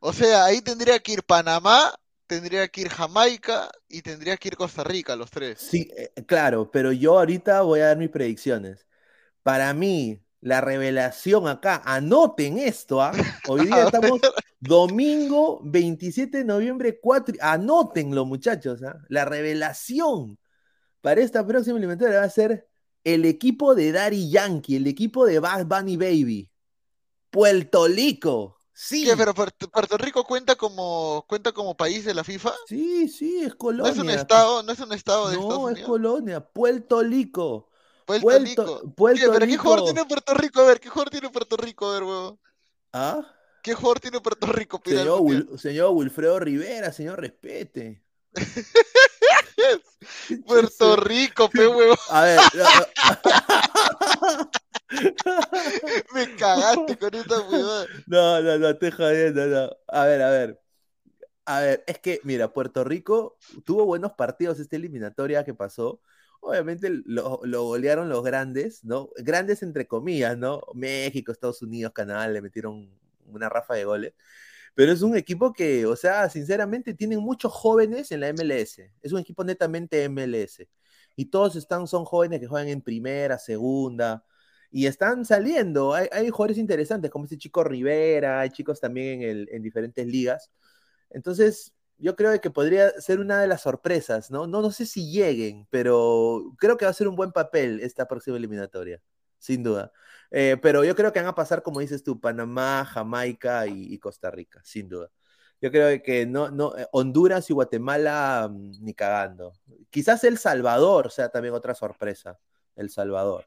O sea, ahí tendría que ir Panamá, tendría que ir Jamaica y tendría que ir Costa Rica, los tres. Sí, eh, claro, pero yo ahorita voy a dar mis predicciones. Para mí, la revelación acá, anoten esto, ¿ah? Hoy día estamos domingo 27 de noviembre, 4, anótenlo muchachos, ¿ah? La revelación para esta próxima eliminatoria va a ser el equipo de Daddy Yankee, el equipo de Bad Bunny Baby, Puerto Rico. Sí, ¿Qué? ¿Pero Puerto, Puerto Rico cuenta como, cuenta como país de la FIFA? sí, sí, es ¿No Colonia. es un estado, no es un estado de Estados No, es? Colonia, Puerto Rico. Puerto Puerto- Rico. Puerto ¿Qué? ¿Pero qué jugador Rico. tiene Puerto Rico? A ver, ¿qué jugador tiene Puerto Rico? A ver, huevón. ¿Ah? ¿Qué jugador tiene Puerto Rico? Señor? Wil- señor Wilfredo Rivera, señor, respete. Puerto Rico, pe huevón. A ver, no, no. Me cagaste con esta huevada. No, no, no, estoy jodiendo, no. A ver, a ver. A ver, es que, mira, Puerto Rico tuvo buenos partidos esta eliminatoria que pasó. Obviamente lo, lo golearon los grandes, ¿no? Grandes entre comillas, ¿no? México, Estados Unidos, Canadá le metieron una rafa de goles. Pero es un equipo que, o sea, sinceramente tienen muchos jóvenes en la MLS. Es un equipo netamente MLS. Y todos están, son jóvenes que juegan en primera, segunda. Y están saliendo. Hay, hay jugadores interesantes, como este chico Rivera, hay chicos también en, el, en diferentes ligas. Entonces, yo creo que podría ser una de las sorpresas, ¿no? ¿no? No sé si lleguen, pero creo que va a ser un buen papel esta próxima eliminatoria, sin duda. Eh, pero yo creo que van a pasar, como dices tú, Panamá, Jamaica y, y Costa Rica, sin duda. Yo creo que no, no, eh, Honduras y Guatemala mm, ni cagando. Quizás El Salvador sea también otra sorpresa. El Salvador.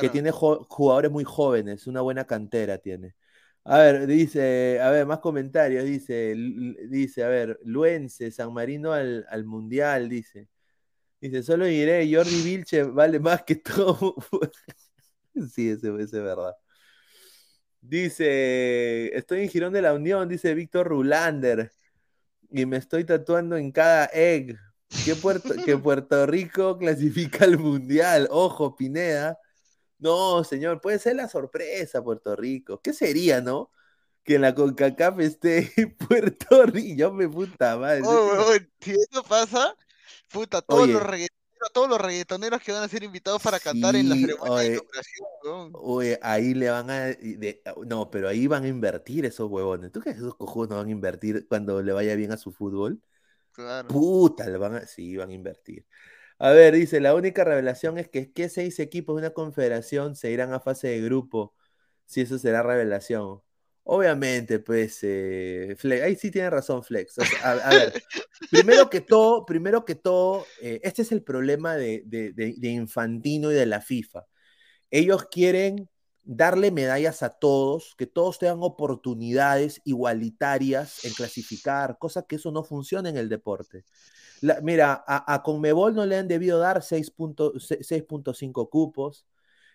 Que tiene jugadores muy jóvenes, una buena cantera tiene. A ver, dice, a ver, más comentarios, dice, dice, a ver, Luense, San Marino al, al Mundial, dice. Dice, solo diré, Jordi Vilche vale más que todo. Sí, ese, ese es verdad. Dice, estoy en Girón de la Unión, dice Víctor Rulander, y me estoy tatuando en cada egg. Que Puerto, que Puerto Rico clasifica al Mundial. Ojo, Pineda. No, señor, puede ser la sorpresa, Puerto Rico. ¿Qué sería, no? Que en la CONCACAF esté Puerto Rico. Yo me puta madre. Oh, huevón, si eso pasa, puta, todos Oye. los reggaetoneros, todos los reggaetoneros que van a ser invitados para cantar en la ceremonia de inauguración. Oye, ahí le van a. de- no, pero ahí van a invertir esos huevones. ¿Tú crees que esos cojudos no van a invertir cuando le vaya bien a su fútbol? Claro. Puta, le van a. Sí, van a invertir. A ver, dice: la única revelación es que, que seis equipos de una confederación se irán a fase de grupo. Si eso será revelación. Obviamente, pues, eh, ahí sí tiene razón Flex. A ver, primero que todo, primero que todo, eh, este es el problema de, de- de- de Infantino y de la FIFA. Ellos quieren darle medallas a todos, que todos tengan oportunidades igualitarias en clasificar, cosa que eso no funciona en el deporte. Mira, a, a Conmebol no le han debido dar 6.- 6.5 cupos.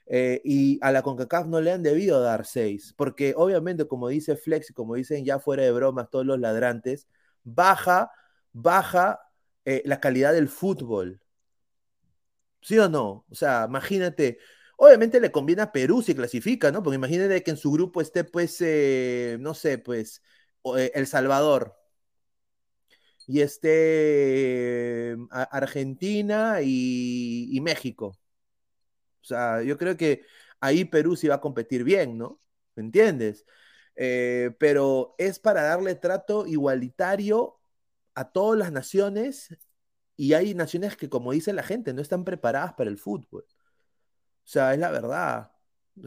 eh, y a la CONCACAF no le han debido dar 6, porque obviamente, como dice Flex y como dicen ya fuera de bromas todos los ladrantes, baja, baja eh, la calidad del fútbol. ¿Sí o no? O sea, imagínate, obviamente le conviene a Perú si clasifica, ¿no? Porque imagínate que en su grupo esté, pues, eh, no sé, pues, eh, El Salvador y esté eh, a- Argentina y, México. O sea, yo creo que ahí Perú sí va a competir bien, ¿no? ¿Me entiendes? Eh, pero es para darle trato igualitario a todas las naciones y hay naciones que, como dice la gente, no están preparadas para el fútbol. O sea, es la verdad.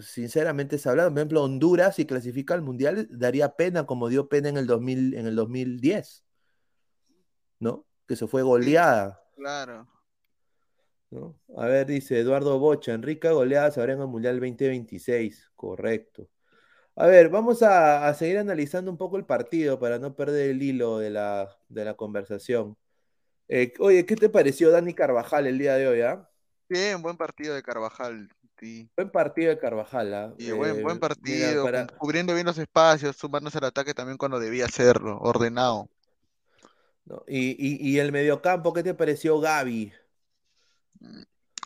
Sinceramente es hablado. Por ejemplo, Honduras, si clasifica al Mundial, daría pena como dio pena en el, 2000, en el 2010, ¿no? Que se fue goleada. Claro. ¿no? A ver, dice Eduardo Bocha, Enrique goleadas habrá en el Mundial 2026. Correcto. A ver, vamos a, a seguir analizando un poco el partido para no perder el hilo de la, de la conversación. Eh, oye, ¿qué te pareció Dani Carvajal el día de hoy? ah? Bien, buen partido de Carvajal. Sí. Buen partido de Carvajal. ah. Y buen, Eh, buen mira, partido, para- cubriendo bien los espacios, sumándose al ataque también cuando debía hacerlo, ordenado. ¿No? Y, y- y el mediocampo, ¿qué te pareció Gaby?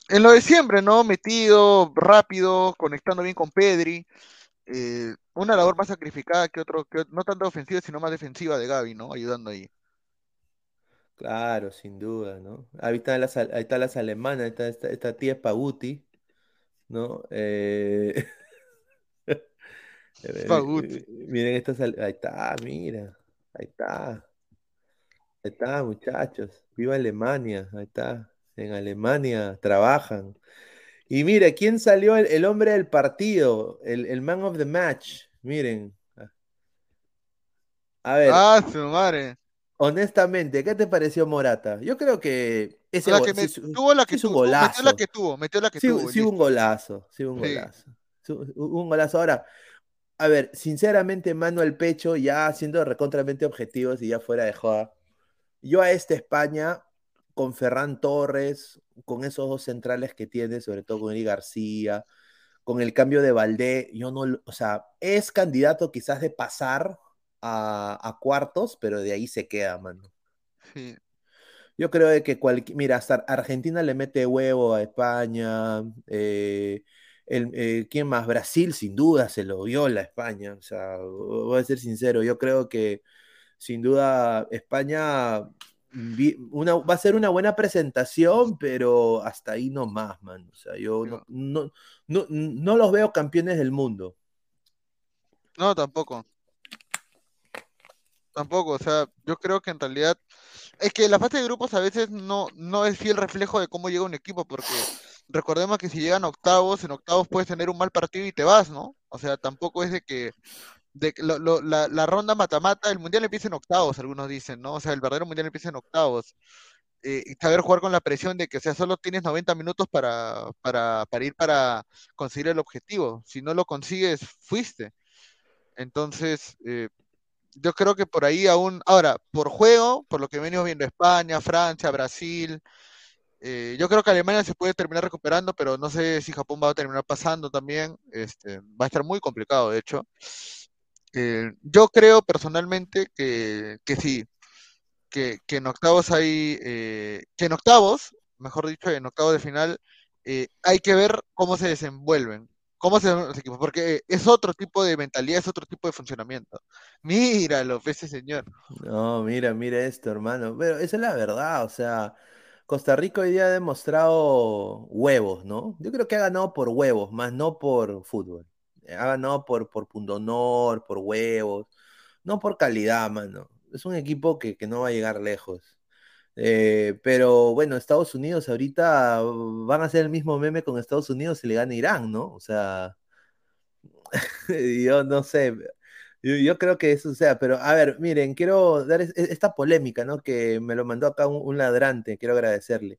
En lo de siempre, ¿no? Metido, rápido, conectando bien con Pedri. eh, una labor más sacrificada que otro, que, no tanto ofensiva, sino más defensiva de Gaby, ¿no? Ayudando ahí. Claro, sin duda, ¿no? Ahí están las, ahí están las alemanas, ahí está esta, esta tía Paguti, ¿no? Eh, eh, Paguti. mi- Miren estas, ahí está, mira, ahí está, ahí está, muchachos, viva Alemania, ahí está, en Alemania trabajan. Y mira, ¿quién salió el, el hombre del partido? El, el man of the match, miren. A ver, Ah, su madre. honestamente, ¿qué te pareció Morata? Yo creo que ese La que me- tuvo la que tuvo, metió la golazo. que tuvo, metió la que Sí, tuvo, sí, un golazo, sí, un golazo. Un golazo. Ahora, a ver, sinceramente, mano al pecho, ya siendo recontramente objetivos y ya fuera de joda, yo a esta España, con Ferran Torres, con esos dos centrales que tiene, sobre todo con Eri García, con el cambio de Valdé, yo no, o sea, es candidato quizás de pasar a, cuartos, pero de ahí se queda, mano. Sí. Yo creo de que cualquier, mira, hasta Argentina le mete huevo a España, eh, el, eh, ¿quién más? Brasil sin duda se lo viola a España, o sea, voy a ser sincero, yo creo que sin duda España una, va a ser una buena presentación, pero hasta ahí no más, man. O sea, yo no, no, no, no los veo campeones del mundo. No, tampoco. Tampoco, o sea, yo creo que en realidad es que la fase de grupos a veces no, no es fiel reflejo de cómo llega un equipo, porque recordemos que si llegan octavos, en octavos puedes tener un mal partido y te vas, ¿no? O sea, tampoco es de que de la, ronda mata-mata, el mundial empieza en octavos, algunos dicen, ¿no? O sea, el verdadero mundial empieza en octavos. Eh, saber jugar con la presión de que, o sea, solo tienes 90 minutos para, para, para ir para conseguir el objetivo. Si no lo consigues, fuiste. Entonces, eh, yo creo que por ahí aún, ahora, por juego, por lo que venimos viendo España, Francia, Brasil, eh, yo creo que Alemania se puede terminar recuperando, pero no sé si Japón va a terminar pasando también. Este, va a estar muy complicado, de hecho. Eh, yo creo personalmente que, que sí, que, que, en octavos hay, eh, que en octavos, mejor dicho, en octavos de final, eh, hay que ver cómo se desenvuelven, cómo se los equipos, porque es otro tipo de mentalidad, es otro tipo de funcionamiento. Míralo, ese señor. No, mira, mira esto, hermano. Pero esa es la verdad, o sea, Costa Rica hoy día ha demostrado huevos, ¿no? Yo creo que ha ganado por huevos, más no por fútbol ha ganado por, por punto honor, por huevos, no por calidad, mano. Es un equipo que, no va a llegar lejos. Eh, pero bueno, Estados Unidos ahorita van a hacer el mismo meme con Estados Unidos si le gana Irán, ¿no? O sea, yo no sé. Yo, creo que eso sea, pero a ver, miren, quiero dar esta polémica, ¿no? Que me lo mandó acá un ladrante, quiero agradecerle.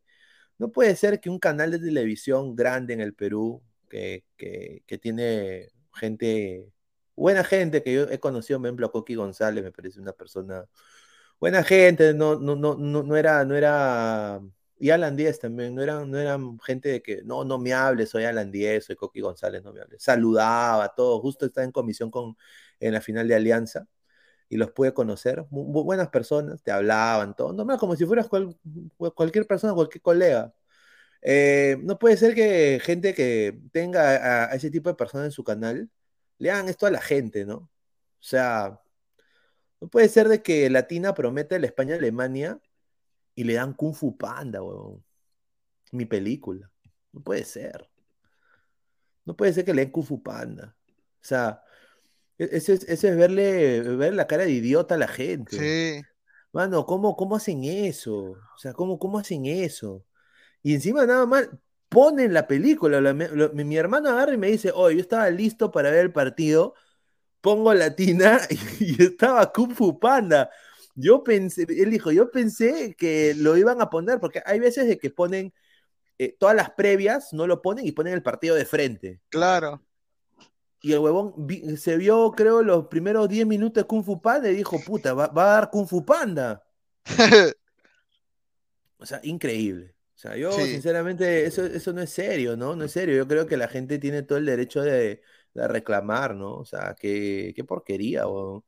No puede ser que un canal de televisión grande en el Perú, que, que, que tiene gente, buena gente que yo he conocido, por ejemplo, a Coqui González, me parece una persona, buena gente, no, no, no, no, era, no era, y Alan Díez también, no eran, no eran gente de que, no, no me hables, soy Alan Díez, soy Coqui González, no me hables. Saludaba, todo, justo estaba en comisión con, en la final de Alianza y los pude conocer, buenas personas, te hablaban, todo, normal, como si fueras cualquier persona, cualquier colega. Eh, no puede ser que gente que tenga a, ese tipo de personas en su canal le hagan esto a la gente, ¿no? O sea, no puede ser de que Latina promete la España-Alemania y le dan Kung Fu Panda, weón. Mi película. No puede ser. No puede ser que le den Kung Fu Panda. O sea, e, eso es, verle ver la cara de idiota a la gente. Sí. Mano, ¿cómo, cómo hacen eso? O sea, ¿cómo, cómo hacen eso? Y encima nada más ponen la película. mi, hermano agarra y me dice, oye, yo estaba listo para ver el partido, pongo latina y, estaba Kung Fu Panda. Yo pensé, él dijo, yo pensé que lo iban a poner, porque hay veces de que ponen eh, todas las previas, no lo ponen y ponen el partido de frente. Claro. Y el huevón se vio, creo, los primeros 10 minutos de Kung Fu Panda y dijo, puta, va, va a dar Kung Fu Panda. o sea, increíble. Sea, yo sinceramente, eso, eso no es serio, ¿no? No es serio. Yo creo que la gente tiene todo el derecho de, reclamar, ¿no? O sea, qué, qué porquería, o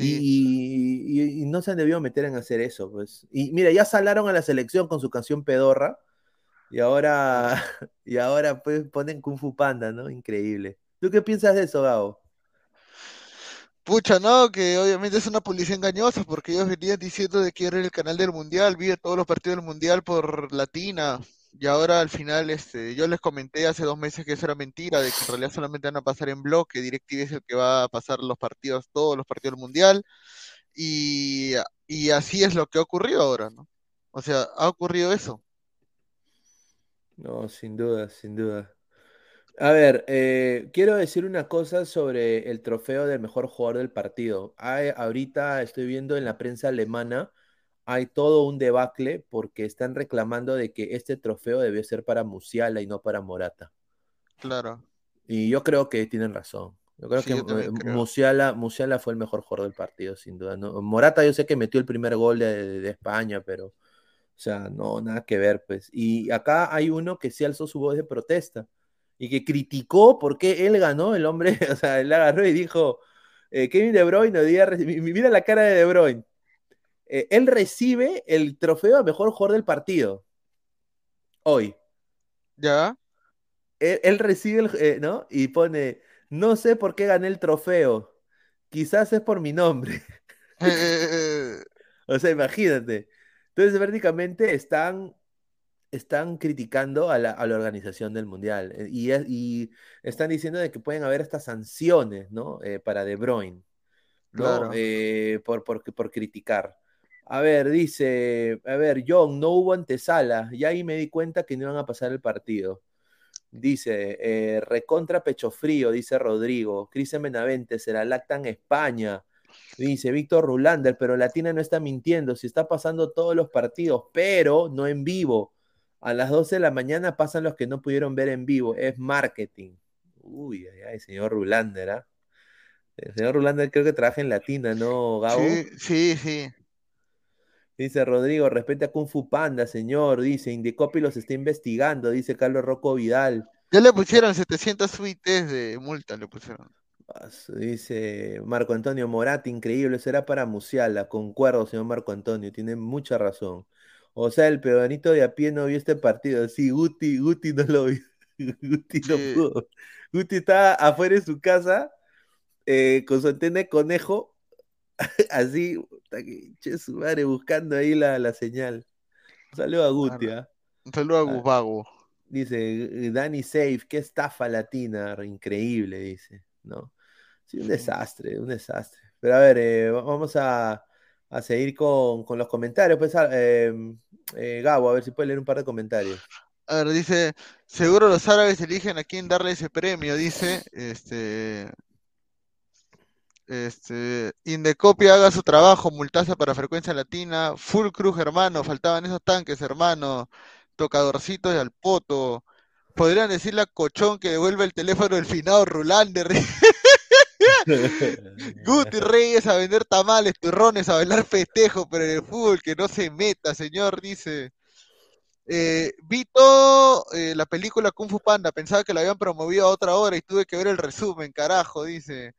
y, no se han debido meter en hacer eso, pues. Y mira, ya salaron a la selección con su canción Pedorra. Y ahora, y ahora pues ponen Kung Fu Panda, ¿no? Increíble. ¿Tú qué piensas de eso, Gabo? Pucha, no, que obviamente es una publicidad engañosa porque ellos venían diciendo de que era el canal del Mundial, vi todos los partidos del Mundial por Latina y ahora al final este, yo les comenté hace dos meses que eso era mentira, de que en realidad solamente van a pasar en bloque, DirecTV es el que va a pasar los partidos, todos los partidos del Mundial y, y así es lo que ha ocurrido ahora, ¿no? O sea, ha ocurrido eso. No, sin duda, sin duda. A ver, eh, quiero decir una cosa sobre el trofeo del mejor jugador del partido. Hay, ahorita estoy viendo en la prensa alemana, hay todo un debacle porque están reclamando de que este trofeo debió ser para Musiala y no para Morata. Claro. Y yo creo que tienen razón. Yo creo que eh, Musiala, Musiala, fue el mejor jugador del partido, sin duda. Morata yo sé que metió el primer gol de, de España, pero, o sea, no, nada que ver, pues. Y acá hay uno que sí alzó su voz de protesta y que criticó por qué él ganó, el hombre, o sea, él agarró y dijo, eh, Kevin De Bruyne, mira la cara de De Bruyne, eh, él recibe el trofeo a mejor jugador del partido, hoy. ¿Ya? Él, recibe el, eh, ¿no? Y pone, no sé por qué gané el trofeo, quizás es por mi nombre. o sea, imagínate. Entonces, prácticamente están están criticando a la, organización del Mundial eh, y, están diciendo de que pueden haber estas sanciones, ¿no? Eh, para De Bruyne, ¿no? Eh, por, por, criticar. A ver, dice, a ver, John, no hubo antesala, y ahí me di cuenta que no iban a pasar el partido. Dice, recontra pecho frío, dice Rodrigo. Cristian Benavente, será lacta en España. Dice Víctor Rulander, pero Latina no está mintiendo, si está pasando todos los partidos, pero no en vivo a las 12 de la mañana pasan los que no pudieron ver en vivo. Es marketing. Uy, ay, ay, señor Rulander, ¿ah? El señor Rulander creo que trabaja en Latina, ¿no, Gabo? Sí, sí, sí. Dice Rodrigo, respete a Kung Fu Panda, señor. Dice, Indicopi los está investigando, dice Carlos Rocco Vidal. Ya le pusieron 700 suites de multa, le pusieron. Dice Marco Antonio Morat, increíble, será para Musiala. Concuerdo, señor Marco Antonio, tiene mucha razón. O sea, el peonito de a pie no vio este partido. Sí, Guti, Guti no lo vio. Guti no pudo. Guti estaba afuera de su casa eh, con su antena de conejo, así, che, su madre, buscando ahí la, la señal. Saludo a Guti. ¿ah? Un saludo a ah, Gubago. Dice Danny Safe, qué estafa latina, increíble, dice, ¿no? Sí, un desastre, un desastre. Pero a ver, eh, vamos a, a seguir con, los comentarios. Pues, ah, em, eh, Gabo, a ver si puede leer un par de comentarios. A ver, dice, seguro los árabes eligen a quién darle ese premio, dice, este, este, Indecopia haga su trabajo, multaza para frecuencia latina, full cruz, hermano, faltaban esos tanques, hermano, tocadorcitos y al poto, podrían decirle a Cochón que devuelva el teléfono del finado Rulander. Guti Reyes a vender tamales, turrones, a bailar festejo, pero en el fútbol que no se meta, señor, dice. Eh, Vito, eh, la película Kung Fu Panda, pensaba que la habían promovido a otra hora y tuve que ver el resumen, carajo, dice.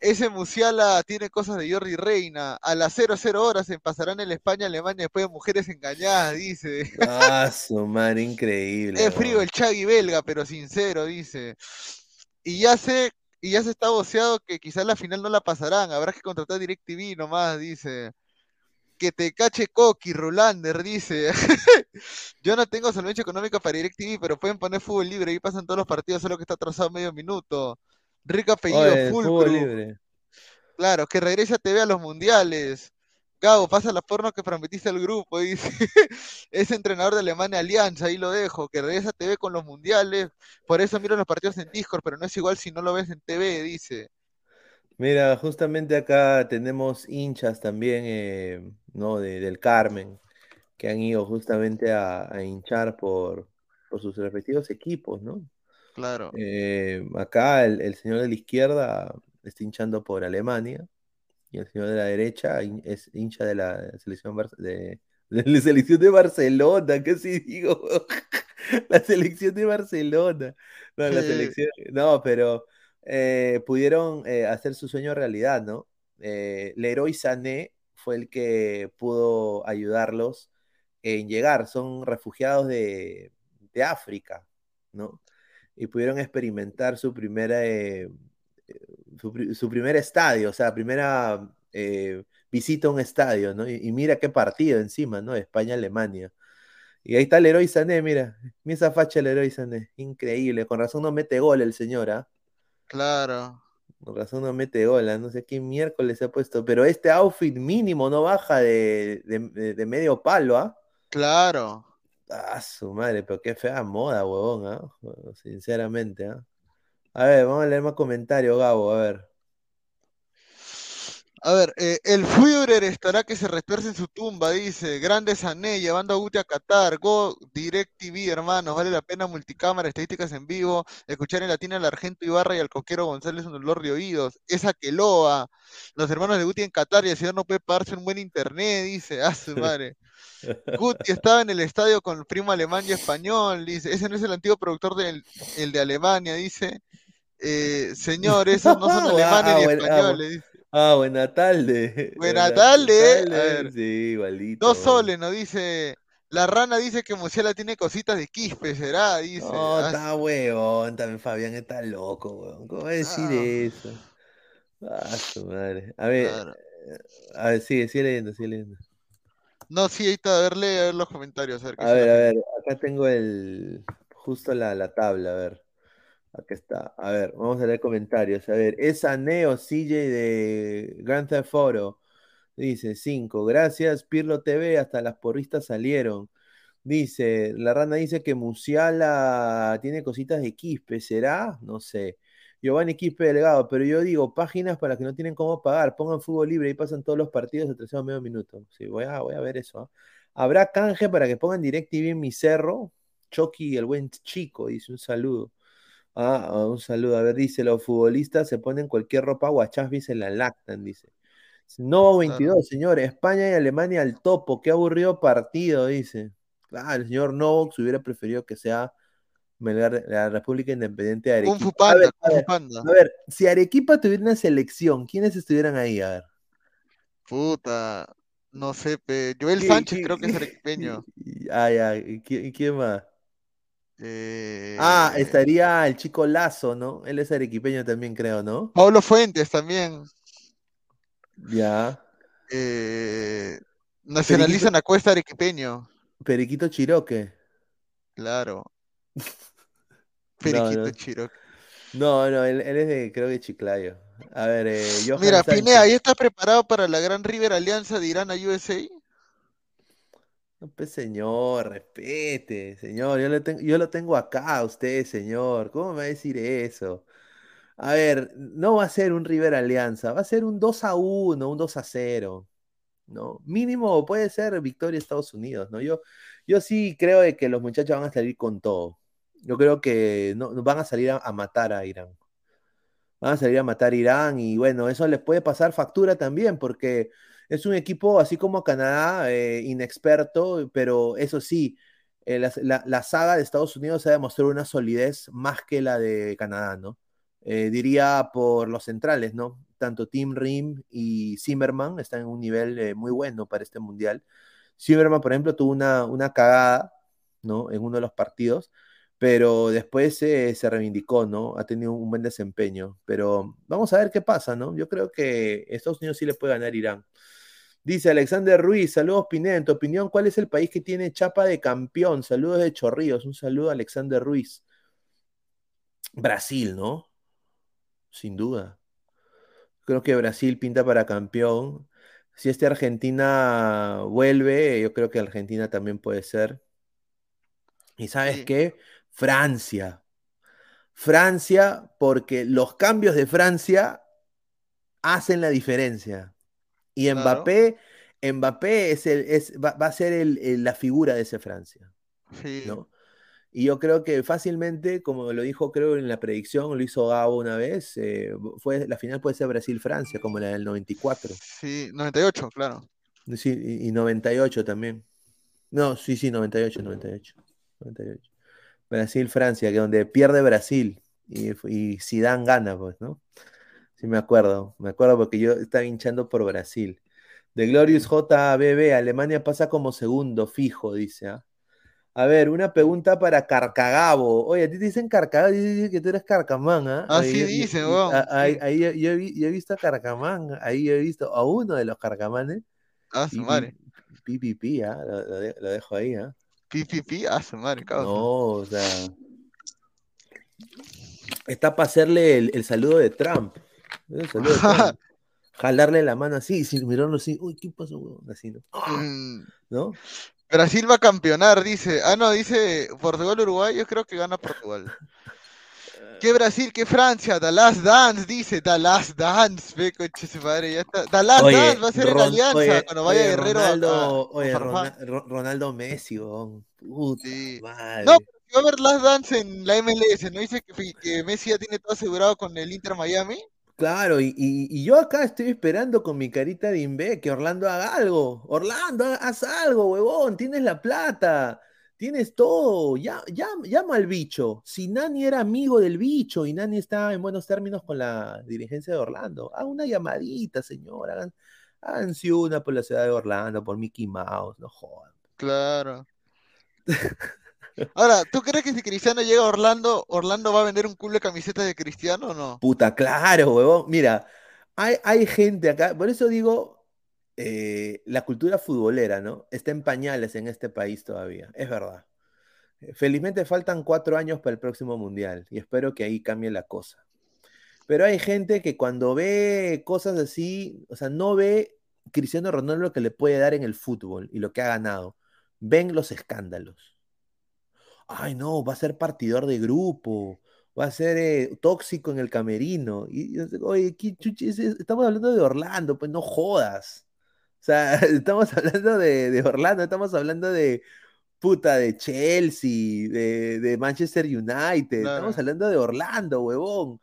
Ese Musiala tiene cosas de Jordi Reina. A las 00 horas se pasarán en España, Alemania después de mujeres engañadas, dice. Ah, su madre, increíble. Es frío el Chagui belga, pero sincero, dice. Y ya sé y ya se está voceado que quizás la final no la pasarán. Habrá que contratar DirecTV nomás, dice. Que te cache Coqui, Rulander, dice. Yo no tengo solvencia económica para DirecTV, pero pueden poner fútbol libre. Ahí pasan todos los partidos, solo que está atrasado medio minuto. Rico apellido, Fútbol libre. Claro, que regrese a TV a los mundiales. Gabo, pasa la porno que prometiste al grupo, dice. es entrenador de Alemania Alianza, ahí lo dejo, que regresa a TV con los mundiales. Por eso miro los partidos en Discord, pero no es igual si no lo ves en TV, dice. Mira, justamente acá tenemos hinchas también, eh, ¿no? del Carmen, que han ido justamente a, hinchar por, sus respectivos equipos, ¿no? Claro. Eh, acá el, el señor de la izquierda está hinchando por Alemania y el señor de la derecha es hincha de la selección de, la selección de Barcelona, ¿qué si digo? la selección de Barcelona. No, la selección, no pero eh, pudieron eh, hacer su sueño realidad, ¿no? Eh, Leroy Sané fue el que pudo ayudarlos en llegar. Son refugiados de, África, ¿no? Y pudieron experimentar su primera su, primer estadio, o sea, primera eh, visita a un estadio, ¿no? Y, mira qué partido encima, ¿no? España-Alemania. Y ahí está el héroe Sané, mira, mira esa facha el héroe Sané, increíble, con razón no mete gol el señor, ¿ah? Claro. Con razón no mete gol, ¿ah? no sé qué miércoles se ha puesto, pero este outfit mínimo no baja de, medio palo, ¿ah? Claro. Ah, su madre, pero qué fea moda, huevón, ¿ah? Sinceramente, ¿ah? A ver, vamos a leer más comentarios, Gabo, a ver. A ver, eh, el Führer estará que se retuerce en su tumba, dice. Grande Sané, llevando a Guti a Qatar. Go Direct TV, hermanos. Vale la pena multicámara, estadísticas en vivo. Escuchar en latina al Argento Ibarra y al Coquero González un dolor de oídos. Esa que loa. Los hermanos de Guti en Qatar y el señor no puede pagarse un buen internet, dice. A su madre. Guti estaba en el estadio con el primo alemán y español, dice. Ese no es el antiguo productor del el de Alemania, dice. Eh, señor, esos no son alemanes Ah, ni bueno, ah, españoles, dice. Ah, buena tarde. Buena tarde, a ver. Sí, igualito. Dos soles, ¿no? Dice. La rana dice que Musiala tiene cositas de quispe, será, dice. No, Ah, está huevón, también Fabián está loco, weón. ¿Cómo va a decir Ah. eso? Ah, su madre. A ver, claro. a ver, sigue, sigue leyendo, sigue leyendo. No, sí, ahí está, a ver, lee, a ver los comentarios, a ver qué A ver, a ver, acá tengo el, justo la, la tabla, a ver. Acá está. A ver, vamos a leer comentarios. A ver, esa Neo CJ de Grand Theft Auto. Dice 5. Gracias, Pirlo TV. Hasta las porristas salieron. Dice, la rana dice que Musiala tiene cositas de Quispe. ¿Será? No sé. Giovanni Quispe Delgado, pero yo digo, páginas para que no tienen cómo pagar. Pongan fútbol libre y pasan todos los partidos de tercero medio minuto. Sí, voy a, voy a ver eso. ¿ah? ¿Habrá canje para que pongan DirecTV en mi cerro? Chucky, el buen chico, dice un saludo. Ah, ah, un saludo. A ver, dice, los futbolistas se ponen cualquier ropa guachás y se la lactan, dice. No 22, señor. España y Alemania al topo. Qué aburrido partido, dice. Claro, el señor Novox hubiera preferido que sea Melgar- la República Independiente de Arequipa. Fu A Panda, ver, a ver, Panda. a ver, si Arequipa tuviera una selección, ¿quiénes estuvieran ahí? A ver. Puta, no sé, pe. Joel ¿Qué- Sánchez creo que es arequipeño. Ah, ya. ¿Y quién, y quién más? Eh, Ah, estaría el chico Lazo, ¿no? Él es arequipeño también, creo, ¿no? Pablo Fuentes también. Ya. Eh, nacionalizan a Cuesta arequipeño. Periquito Chiroque. Claro. No, Periquito no. Chiro. No, no, él, él es de, creo que Chiclayo. A ver, eh, Johan Mira, Sánchez. Pinea, ¿ya estás preparado para la gran River Alianza de Irán a USA? Pues, señor, respete, señor. Yo lo, tengo, yo lo tengo acá a usted, señor. ¿Cómo me va a decir eso? A ver, no va a ser un River Alianza, va a ser un 2 a 1, un 2 a 0. ¿no? Mínimo puede ser victoria de Estados Unidos, ¿no? Yo, yo sí creo de que los muchachos van a salir con todo. Yo creo que no van a salir a, a matar a Irán. Van a salir a matar a Irán y bueno, eso les puede pasar factura también porque es un equipo así como Canadá, eh, inexperto, pero eso sí, eh, la, saga de Estados Unidos ha demostrado una solidez más que la de Canadá, ¿no? Eh, diría por los centrales, ¿no? Tanto Tim Rim y Zimmerman están en un nivel muy bueno para este mundial. Zimmerman, por ejemplo, tuvo una, una cagada, ¿no? En uno de los partidos, pero después eh, se reivindicó, ¿no? Ha tenido un buen desempeño, pero vamos a ver qué pasa, ¿no? Yo creo que Estados Unidos sí le puede ganar a Irán. Dice Alexander Ruiz, saludos Pineda, en tu opinión, ¿cuál es el país que tiene chapa de campeón? Saludos de Chorrillos, un saludo a Alexander Ruiz. Brasil, ¿no? Sin duda. Creo que Brasil pinta para campeón. Si este Argentina vuelve, yo creo que Argentina también puede ser. ¿Y sabes Sí. qué? Francia. Francia, porque los cambios de Francia hacen la diferencia. Y Claro. Mbappé, Mbappé es el, es, va, va a ser el- el- la figura de ese Francia, Sí. ¿no? Y yo creo que fácilmente, como lo dijo creo en la predicción, lo hizo Gabo una vez, eh, fue, la final puede ser Brasil-Francia, como la del 94. Sí, 98, claro. Sí, y, y 98 también. No, sí, sí, 98, 98. 98. Brasil-Francia, que donde pierde Brasil y, y Zidane gana, pues, ¿no? Sí, me acuerdo, me acuerdo porque yo estaba hinchando por Brasil. De Glorious JBB, Alemania pasa como segundo, fijo, dice. ¿ah? A ver, una pregunta para Carcagabo. Oye, a ti te dicen Carcagabo, dicen que tú eres Carcamán, ¿ah? Ah, Oye, sí yo- dicen, yo- weón, a- Ahí, ahí yo, yo he vi- yo he visto a Carcamán, ahí yo he visto a uno de los Carcamanes. Ah, su madre. pi, pi, pi, ¿ah? Lo, lo dejo ahí, ¿ah? Pi, pi, pi, ah, su madre, causa. No, o sea. Está para hacerle el, el saludo de Trump. El saludo de Trump. Jalarle la mano así, sin mirarlo así. Uy, ¿qué pasó, weón? Así, ¿no? Mm, ¿No? Brasil va a campeonar, dice. Ah, no, dice Portugal-Uruguay, yo creo que gana Portugal. ¿Qué Brasil, qué Francia? The Last Dance, dice. The Last Dance, ve, coche su madre, ya está. The Last Oye, Dance va a ser en Ron- Alianza oye, cuando vaya oye, Guerrero Ronaldo, a, a oye, Farfán. Rona- Ro- Ronaldo Messi, weón. Puta Sí. madre. No, va a haber Last Dance en la MLS, ¿no dice que, que Messi ya tiene todo asegurado con el Inter Miami? Claro, y, y- y yo acá estoy esperando con mi carita de imbe que Orlando haga algo. Orlando, ha- haz algo, huevón, tienes la plata, tienes todo. Ya, ya, llama al bicho. Si Nani era amigo del bicho y Nani estaba en buenos términos con la dirigencia de Orlando, haga una llamadita, señor. Hagan, háganse una por la ciudad de Orlando, por Mickey Mouse, no jodan. Claro. Ahora, ¿tú crees que si Cristiano llega a Orlando, Orlando va a vender un culo de camisetas de Cristiano o no? Puta, claro, huevón. Mira, hay, hay gente acá, por eso digo, eh, la cultura futbolera, ¿no? Está en pañales en este país todavía, es verdad. Eh, Felizmente faltan cuatro años para el próximo mundial y espero que ahí cambie la cosa. Pero hay gente que cuando ve cosas así, o sea, no ve Cristiano Ronaldo lo que le puede dar en el fútbol y lo que ha ganado. Ven los escándalos. Ay, no, va a ser partidor de grupo, va a ser eh, tóxico en el camerino. Y, y, oye, ¿qué estamos hablando de Orlando, pues no jodas. O sea, estamos hablando de, de Orlando, estamos hablando de puta, de Chelsea, de, de Manchester United, Claro. estamos hablando de Orlando, huevón. O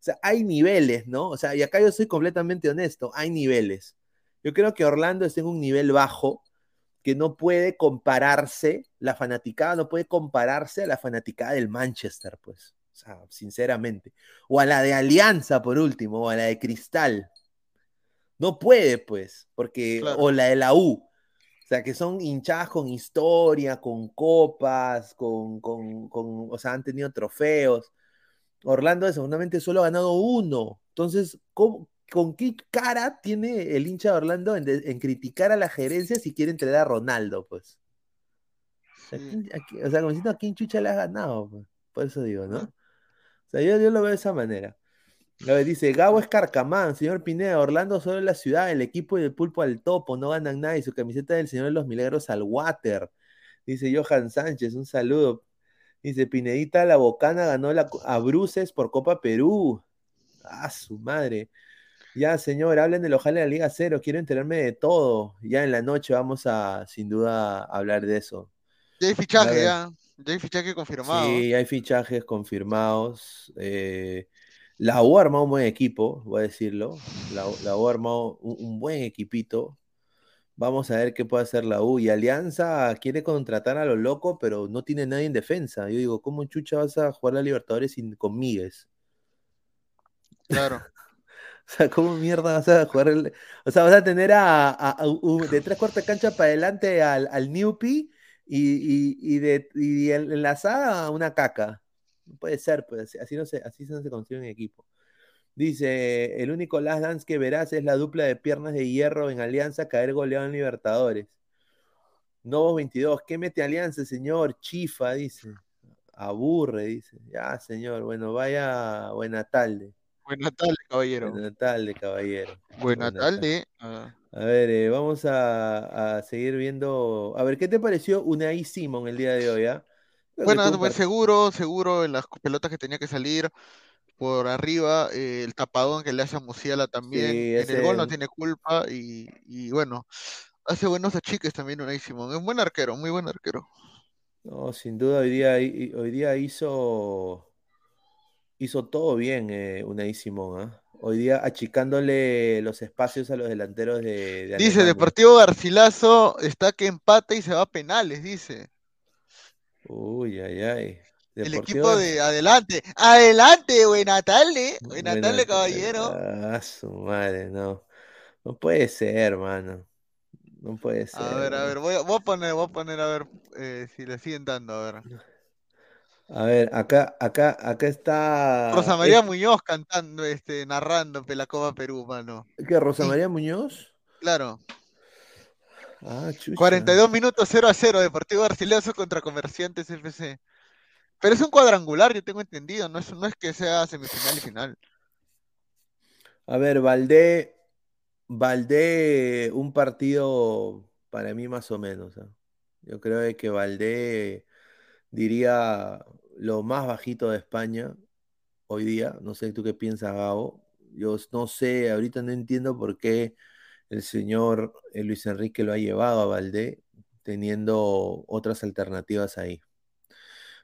sea, hay niveles, ¿no? O sea, y acá yo soy completamente honesto, hay niveles. Yo creo que Orlando está en un nivel bajo que no puede compararse, la fanaticada no puede compararse a la fanaticada del Manchester, pues. O sea, sinceramente. O a la de Alianza, por último, o a la de Cristal. No puede, pues, porque, Claro. o la de la U. O sea, que son hinchadas con historia, con copas, con, con, con, o sea, han tenido trofeos. Orlando seguramente solo ha ganado uno. Entonces, ¿cómo- ¿con qué cara tiene el hincha de Orlando en, de- en criticar a la gerencia si quiere entregar a Ronaldo, pues? O sea. ¿quién- a o sea, como diciendo, ¿a quién chucha le has ganado? pues? Por eso digo, ¿no? O sea, yo, yo lo veo de esa manera. A ver, dice, Gabo es Carcamán, señor Pineda, Orlando solo es la ciudad, el equipo y el pulpo al topo, no ganan nada y su camiseta del Señor de los Milagros al water. Dice Johan Sánchez, un saludo. Dice, Pinedita La Bocana ganó la, a Bruces por Copa Perú. Ah, su madre. Ya, señor, hablen del Ojalá de la Liga Cero, quiero enterarme de todo. Ya en la noche vamos a, sin duda, hablar de eso. Ya hay fichaje, ya. Ya hay fichaje confirmado. Sí, hay fichajes confirmados. eh, la U ha armado un buen equipo, voy a decirlo. La, U- la U ha armado un, un buen equipito. Vamos a ver qué puede hacer la U. Y Alianza quiere contratar a lo loco, pero no tiene nadie en defensa. Yo digo, ¿cómo chucha vas a jugar la Libertadores sin, con Míguez? Claro. O sea, ¿cómo mierda vas a jugar? el- O sea, vas a tener a, a- a de tres cuartas cancha para adelante al, al Newpi y, y, y de, y en, en la saga una caca. No puede ser, pues así no se, así no se construye un equipo. Dice, el único last dance que verás es la dupla de piernas de hierro en Alianza caer goleado en Libertadores. Novos 22, ¿qué mete Alianza, señor? Chifa, dice. Aburre, dice. Ya, señor, bueno, vaya, buena tarde. Buenas tardes, caballero. Buena tarde, caballero. Buenas Buena tardes. Ah, A ver, eh, vamos a, a seguir viendo. A ver, ¿qué te pareció Unai Simon el día de hoy? ah? Que Bueno, seguro, seguro en las pelotas que tenía que salir por arriba, eh, el tapadón que le hace a Musiala también, Sí, en el gol no tiene culpa y, y bueno, hace buenos achiques también Unai Simón, es un buen arquero, muy buen arquero. No, sin duda hoy día, hoy día hizo, hizo todo bien eh, Unai Simón. ah. Hoy día achicándole los espacios a los delanteros de, de Dice. Deportivo Garcilaso está que empata y se va a penales, dice. Uy, ay, ay. El equipo de adelante, adelante, buena tarde, buena tarde, caballero. Ah, su madre, no. No puede ser, hermano. No puede ser. A ver, a ver, voy a, voy a poner, voy a poner a ver eh, si le siguen dando, a ver. A ver, acá, acá, acá está. Rosa María Muñoz cantando, este, narrando pe, la Copa Perú, mano. ¿Es- ¿Qué, Rosa Sí. María Muñoz? Claro. Ah, chucha. 42 minutos 0 a 0, Deportivo Garcilaso contra Comerciantes FC. Pero es un cuadrangular, yo tengo entendido, no es, no es que sea semifinal y final. A ver, Valdé, Valdé, un partido para mí más o menos. ¿ah? Yo creo que Valdé diría lo más bajito de España hoy día. No sé tú qué piensas, Gabo. Yo no sé, ahorita no entiendo por qué el señor eh, Luis Enrique lo ha llevado a Valdé teniendo otras alternativas ahí.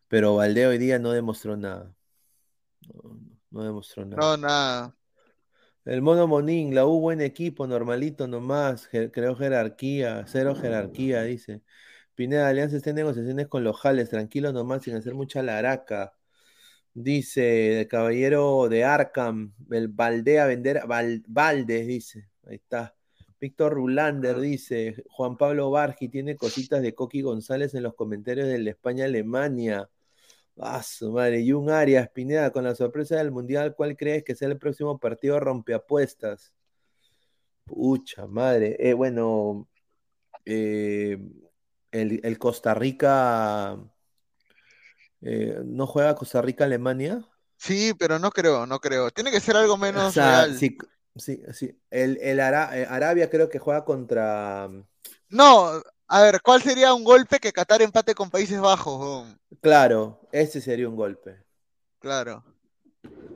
Pero Valdé hoy día no demostró nada. No, no demostró nada. No, nada. El mono Monín, la U buen equipo, normalito nomás, jer- creo jerarquía, cero jerarquía, dice. Pineda Alianza está en negociaciones con los Jales, tranquilo nomás, sin hacer mucha laraca. Dice el caballero de Arkham, el Valdea vender, Val- Valdes, dice. Ahí está. Víctor Rulander dice, Juan Pablo Bargi tiene cositas de Coqui González en los comentarios del España-Alemania. Ah, su madre. Y un Arias, Pineda, con la sorpresa del Mundial, ¿cuál crees que sea el próximo partido rompeapuestas? Pucha madre. Eh, bueno, eh, el, el Costa Rica. eh, ¿no juega Costa Rica-Alemania? Sí, pero no creo, no creo. Tiene que ser algo O menos sea, real. Sí, sí. El, el Ara- eh, Arabia creo que juega contra. No, a ver, ¿cuál sería un golpe que Qatar empate con Países Bajos? Claro, ese sería un golpe. Claro.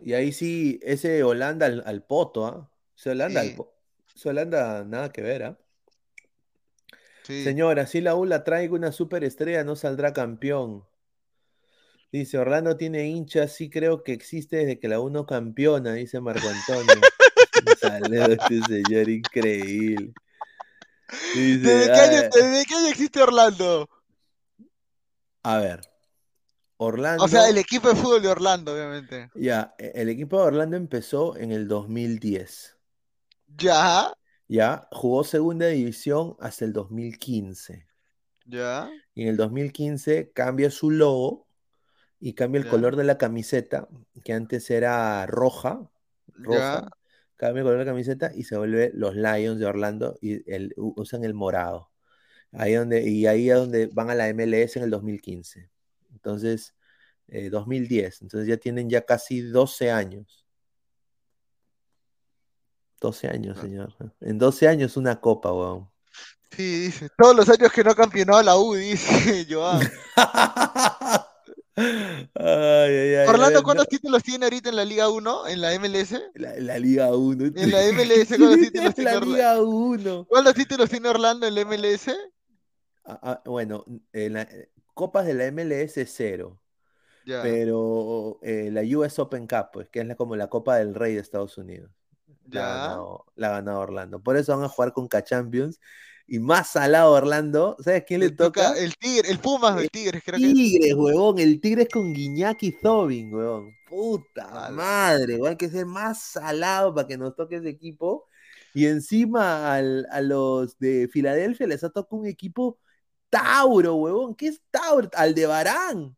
Y ahí sí, ese Holanda al, al poto, ¿ah? Ese Holanda al Sí. po- ese Holanda nada que ver, ¿ah? Sí. Señora, si la U la traigo una superestrella, no saldrá campeón. Dice, Orlando tiene hinchas, sí creo que existe desde que la U no campeona, dice Marco Antonio. Saludos, este señor increíble. Dice, ¿Desde qué año, "Ah, desde qué año existe Orlando? a ver, Orlando, O sea, el equipo de fútbol de Orlando, obviamente. ya, e- el equipo de Orlando empezó en el 2010. Ya, Ya, jugó segunda división hasta el 2015. ya, Y en el 2015 cambia su logo y cambia el Ya. color de la camiseta, que antes era roja, roja, ya. Cambia el color de la camiseta y se vuelve los Lions de Orlando y el- usan el morado. Ahí donde, y ahí es donde van a la MLS en el 2015. Entonces, eh, 2010. Entonces ya tienen ya casi 12 años. 12 años, Ah. señor. En 12 años una copa, weón. Sí, dice. Todos los años que no ha campeonado la U, dice Joan. Ay, ay, ay, Orlando, ¿cuántos no, títulos tiene ahorita en la Liga 1? ¿En la MLS? La, la Liga 1. En la MLS, ¿cuántos títulos tiene La Orlando? Liga 1. ¿Cuántos títulos tiene Orlando en la MLS? Ah, ah, bueno, en la- copas de la MLS cero, Ya. pero eh, la US Open Cup, pues, que es la- como la Copa del Rey de Estados Unidos. Ya. la ha ganado Orlando. Por eso van a jugar con K-Champions. Y más salado Orlando, ¿sabes quién le Le toca toca? el Tigre, el Pumas del Tigres, creo que es. Tigres, huevón. El Tigres con Guiñac y Zobin, huevón. Puta Ala. madre, huevón. Hay que ser más salado para que nos toque ese equipo. Y encima al- a los de Filadelfia les ha tocado un equipo Tauro, huevón. ¿Qué es Tauro? Aldebarán.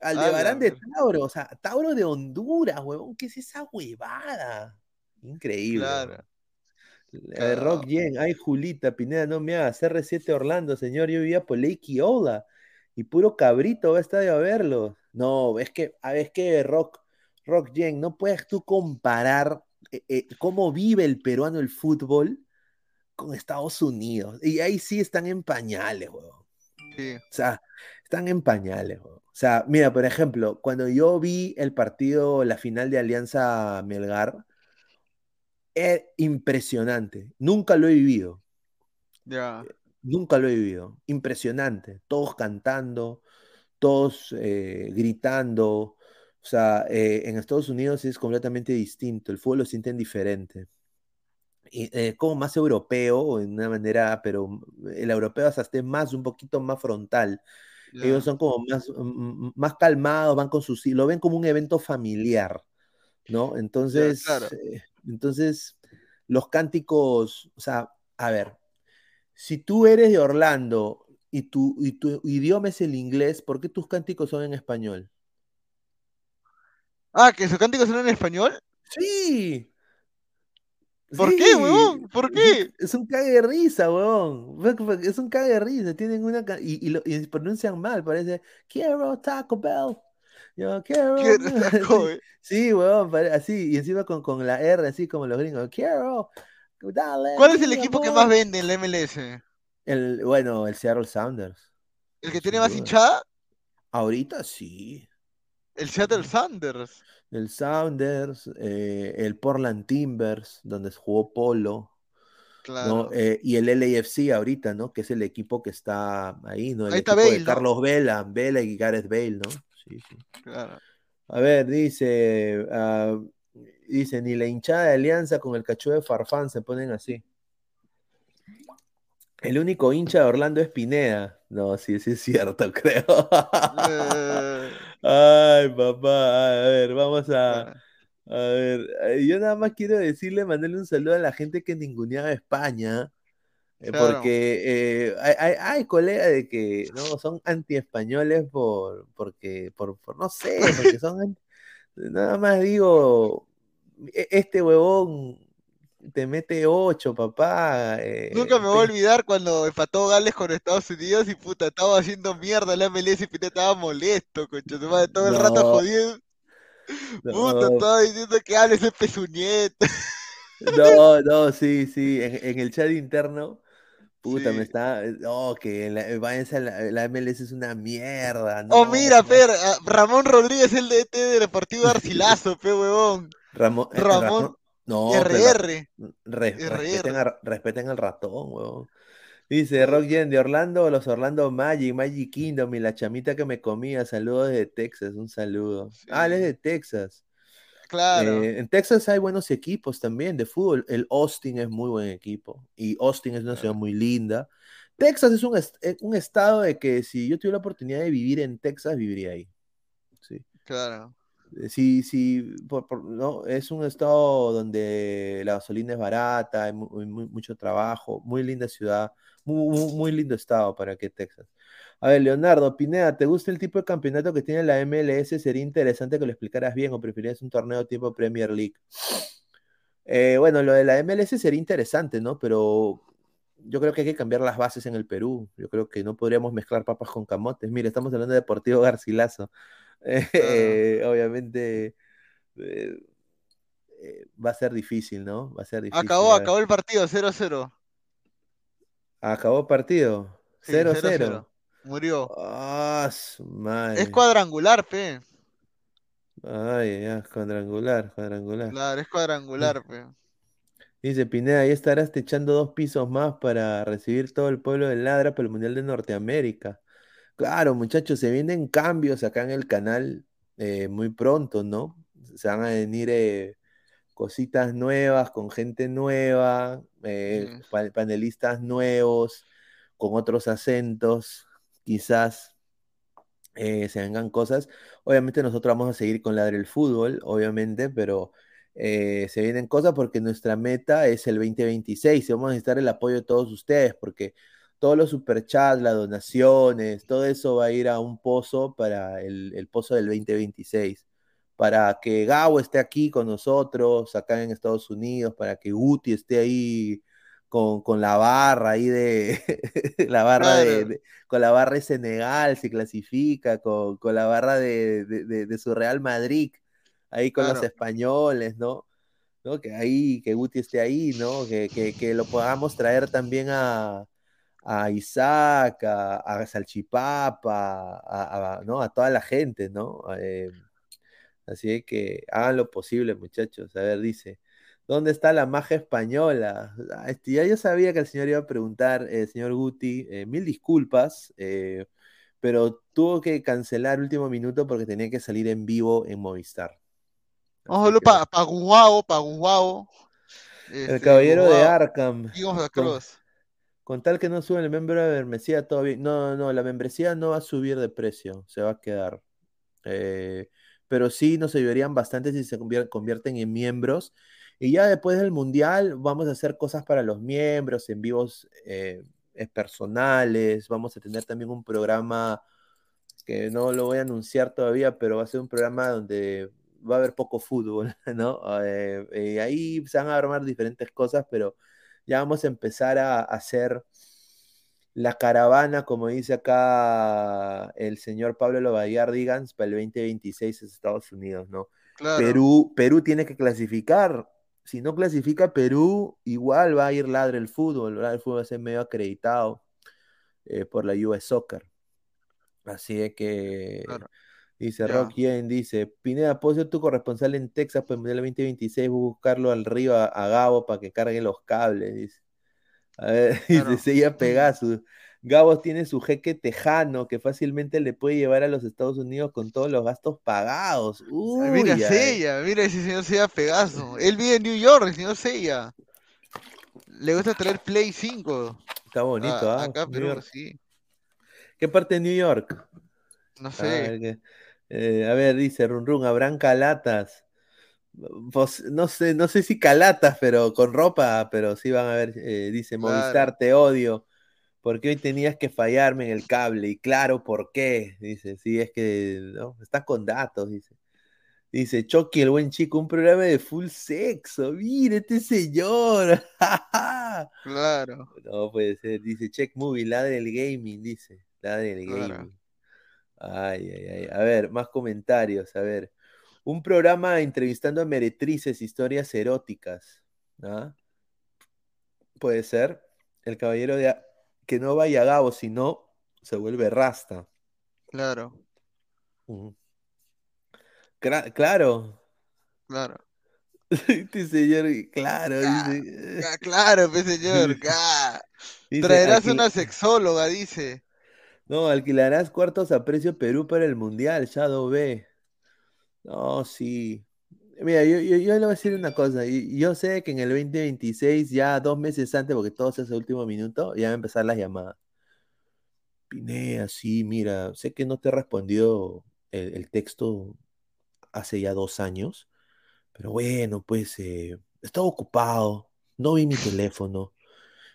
Aldebarán Ala, de. Tauro. O sea, Tauro de Honduras, huevón. ¿Qué es esa huevada? Increíble. Claro. Rock. Yen, ay Julita, Pineda, no me hagas, R7 Orlando, señor, yo vivía por Lake Ola y puro cabrito va a estadio a verlo. No, es que, a ver, es que Rock, Rock Yen, no puedes tú comparar eh, eh, cómo vive el peruano el fútbol con Estados Unidos. Y ahí sí están en pañales. Sí. O sea, están en pañales. O sea, mira, por ejemplo, cuando yo vi el partido, la final de Alianza Melgar, es impresionante. Nunca lo he vivido. Ya. Nunca lo he vivido. Impresionante. Todos cantando, todos eh, gritando. O sea, eh, en Estados Unidos es completamente distinto. El fútbol lo sienten diferente. Y, eh, como más europeo, en una manera, pero el europeo hasta esté más, un poquito más frontal. ya. Ellos son como más, mm, más calmados, van con sus, lo ven como un evento familiar, ¿no? Entonces, claro. eh, entonces, los cánticos, o sea, a ver, si tú eres de Orlando y tu, y tu idioma es el inglés, ¿por qué tus cánticos son en español? Ah, que sus cánticos son en español. Sí. ¿Por qué, huevón? ¿Por qué? Es un cague de risa, fue- Es un cague de risa. Tienen una. Y, y, lo, y pronuncian mal. Parece. Quiero Taco Bell. Yo quiero. Qué taco, Sí, pare- Así. Y encima con, con la R, así como los gringos. Quiero. Dale. ¿Cuál es el equipo que amor". más vende en la MLS? El, bueno, el Seattle Sounders. ¿El que tiene más hinchada? Ahorita sí. El Seattle Sanders. El Sounders, eh, el Portland Timbers, donde jugó Polo. ¿no? Claro. Eh, y el LAFC ahorita, ¿no? Que es el equipo que está ahí, ¿no? El Ahí está equipo Bale, de ¿no? Carlos Vela, Vela y Gareth Bale, ¿no? Sí, sí. Claro. A ver, dice, ah, Dice, ni la hinchada de alianza con el cachú de Farfán se ponen así. El único hincha de Orlando es Pineda. No, sí, sí es cierto, creo. Ay, papá, a ver, vamos a, ah, a ver. eh, Yo nada más quiero decirle, mandarle un saludo a la gente que ninguneaba España, Claro. porque eh, hay, hay, colegas de que no son anti-españoles por, porque, por, por no sé, porque son nada más digo, e- este huevón te mete ocho, papá. eh, Nunca me voy a olvidar cuando empató Gales con Estados Unidos y puta, estaba haciendo mierda la MLS y Pineda estaba molesto, madre, todo el rato No, jodiendo. Puta, no, estaba diciendo que Gales es pezuñeta. no, no, sí, sí, en, en el chat interno. Puta, me Sí. está. No, que la, eh, váyanse a la, la MLS es una mierda. Oh, No, mira, no. Fer, a- Ramón Rodríguez, el DT de Deportivo Garcilaso, pe huevón. Ramón, eh, Ramón Ramón- no, pero RR. RR. respeten, a- respeten al ratón, weón. Dice Rock Jen de Orlando, los Orlando Magic, Magic Kingdom y la chamita que me comía. Saludos desde Texas, un saludo. Ah, él es de Texas. Claro. Eh, en Texas hay buenos equipos también de fútbol. El Austin es muy buen equipo. Y Austin es una ciudad muy linda. Texas es un, est- eh, un estado de que si yo tuviera la oportunidad de vivir en Texas, viviría ahí. Sí. Claro. Eh, Sí, sí, por- por- no, es un estado donde la gasolina es barata, hay mu- mu- mucho trabajo, muy linda ciudad, muy, muy, muy lindo estado para que Texas. A ver, Leonardo, Pineda, ¿te gusta el tipo de campeonato que tiene la MLS? Sería interesante que lo explicaras bien o preferirías un torneo tipo Premier League. Eh, bueno, lo de la MLS sería interesante, ¿no? Pero yo creo que hay que cambiar las bases en el Perú. Yo creo que no podríamos mezclar papas con camotes. Mire, estamos hablando de Deportivo Garcilaso. Eh, obviamente eh, va a ser difícil, ¿no? Va a ser difícil. Acabó, acabó el partido, 0-0. Acabó partido. Sí, 0-0. 0-0. Murió. Ah, su madre. Es cuadrangular, pe. Ay, ya, cuadrangular, cuadrangular. Claro, es cuadrangular, pe. Dice Pineda, ahí estarás te echando dos pisos más para recibir todo el pueblo de Ladra para el Mundial de Norteamérica. Claro, muchachos, se vienen cambios acá en el canal eh, muy pronto, ¿no? Se van a venir eh, cositas nuevas, con gente nueva, eh, pa- panelistas nuevos, con otros acentos, quizás eh, se vengan cosas. Obviamente nosotros vamos a seguir con Ladre el Fútbol, obviamente, pero eh, se vienen cosas porque nuestra meta es el 2026 y vamos a necesitar el apoyo de todos ustedes porque todos los superchats, las donaciones, todo eso va a ir a un pozo para el, el pozo del 2026. Para que Gabo esté aquí con nosotros, acá en Estados Unidos, para que Guti esté ahí con, con la barra ahí de la barra de, Claro. de- con la barra de Senegal se clasifica, con, con la barra de, de- su Real Madrid, ahí con los españoles, ¿no? ¿No? Que ahí, que Guti esté ahí, ¿no? Que, que, que lo podamos traer también a, a Isaac, a, a Salchipapa, a, a- ¿no? a toda la gente, ¿no? Eh, así que hagan lo posible, muchachos. A ver, dice, ¿dónde está la magia española? Ah, este, ya yo sabía que el señor iba a preguntar, eh, señor Guti, eh, mil disculpas, eh, pero tuvo que cancelar último minuto porque tenía que salir en vivo en Movistar. Que, para pa Guau, pa Guau. el Este, caballero de. Arkham. De con-. Con tal que no suben el miembro de membresía, bien. No, no, no, la membresía no va a subir de precio, se va a quedar. Eh, pero sí nos ayudarían bastante si se convier- convierten en miembros. Y ya después del mundial vamos a hacer cosas para los miembros, en vivos eh, personales. Vamos a tener también un programa que no lo voy a anunciar todavía, pero va a ser un programa donde va a haber poco fútbol, ¿no? Eh, eh, ahí se van a armar diferentes cosas, pero ya vamos a empezar a, a hacer la caravana, como dice acá el señor Pablo Lobayar Digans, para el 2026 en Estados Unidos, ¿no? Claro. Perú, Perú tiene que clasificar. Si no clasifica Perú, igual va a ir ladre el fútbol. El fútbol va a ser medio acreditado eh, por la US Soccer. Así es que Claro. dice. Rock Yen, dice, Pineda, ¿puedo ser tu corresponsal en Texas para el Mundial 2026? Voy a buscarlo al río a, a Gabo para que cargue los cables, dice. A ver, Claro. dice, Sella Pegasus. Gabos tiene su jeque tejano que fácilmente le puede llevar a los Estados Unidos con todos los gastos pagados. Uy, mira. Sella, mira ese señor Sella Pegaso. Él vive en New York, el señor Sella. Le gusta traer Play 5. Está bonito, Ah, ¿ah? acá, York. sí. ¿Qué parte de New York? No A sé. ver, que- eh, a ver, dice Run Run, habrán calatas. Pues, no sé, no sé si calatas, pero con ropa, pero sí van a ver, eh, dice Claro. Movistar, te odio, porque hoy tenías que fallarme en el cable, y claro, ¿por qué? Dice, sí, es que, ¿no? Está con datos, dice. Dice, Chucky, el buen chico, un programa de full sexo, mire este señor. Claro. No puede ser, dice Check Movie, la del gaming, dice, la del Claro. gaming. Ay, ay, ay. A ver, más comentarios. A ver, un programa entrevistando a meretrices, historias eróticas. ¿ah? Puede ser. El caballero de A- que no vaya a Gabo, si no, se vuelve rasta. Claro, claro. claro. Este señor, claro, Ah, dice. Ah, Claro, pues señor. ah. dice, Traerás alquil- una sexóloga, dice. No, alquilarás cuartos a precio Perú para el Mundial, Shadow B. No, sí. Mira, yo, yo, yo le voy a decir una cosa. Yo sé que en el 2026, ya dos meses antes, porque todo hace a último minuto, ya van a empezar las llamadas. Pinea, sí, mira, sé que no te he respondido el, el texto hace ya dos años, pero bueno, pues eh, estaba ocupado, no vi mi teléfono.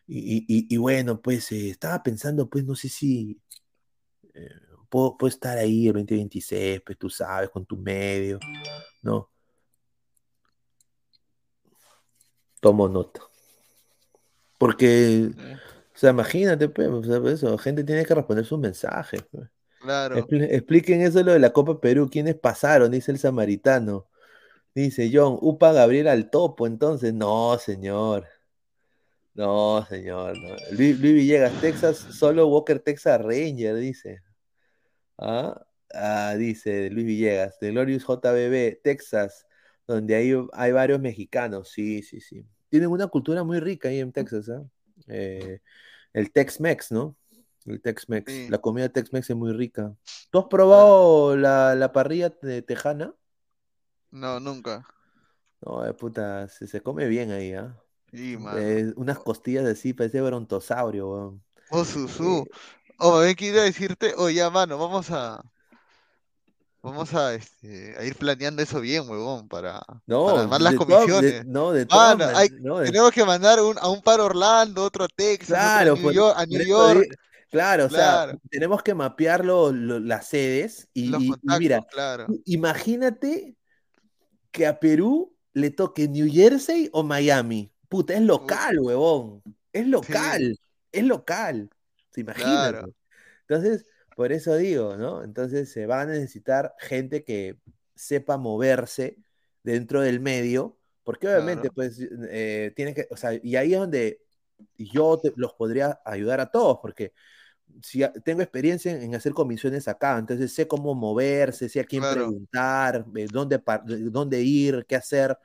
Y, y- bueno, pues eh, estaba pensando, pues no sé si eh, puedo estar ahí el 2026, pues tú sabes, con tu medio, ¿no? Tomo nota. Porque, Sí, o sea, imagínate, pues, o sea, pues, eso, gente tiene que responder sus mensajes. pues. Claro. Expli- expliquen eso lo de la Copa Perú, ¿quiénes pasaron? Dice el samaritano. Dice John, Upa Gabriel al topo, entonces, no, señor. No, señor. no. Luis, Luis Villegas, Texas, solo Walker Texas Ranger, dice. Ah, ah, dice Luis Villegas, de Glorious JBB, Texas, donde hay, hay varios mexicanos. Sí, sí, sí. Tienen una cultura muy rica ahí en Texas, ¿ah? Eh, el Tex-Mex, ¿no? El Tex-Mex. Sí. La comida Tex-Mex es muy rica. ¿Tú has probado la, la parrilla de tejana? No, nunca. No, eh, puta, se, se come bien ahí, ¿ah? Sí, mano. Eh, unas costillas así, parece brontosaurio, weón. Oh, Susu. Oh, me quiero decirte, oh, ya, mano, vamos a. Vamos a, este, a ir planeando eso bien, huevón, para, No, para armar las de- comisiones. no, de todas Mano, man- hay- no, de- Tenemos que mandar un- a un par a Orlando, otro a Texas, otro Claro, a New por- York, a New York, claro, o sea, tenemos que mapear lo- lo- las sedes y, los mira, claro. imagínate que a Perú le toque New Jersey o Miami. Puta, es local, huevón. Es local, es local. ¿Se? Claro. Entonces, por eso digo, ¿no? Entonces se va a necesitar gente que sepa moverse dentro del medio, porque obviamente, Claro. pues, eh, tiene que, o sea, y ahí es donde yo te- los podría ayudar a todos, porque si tengo experiencia en, en hacer comisiones acá, entonces sé cómo moverse, sé a quién Claro. preguntar, eh, dónde, dónde ir, qué hacer.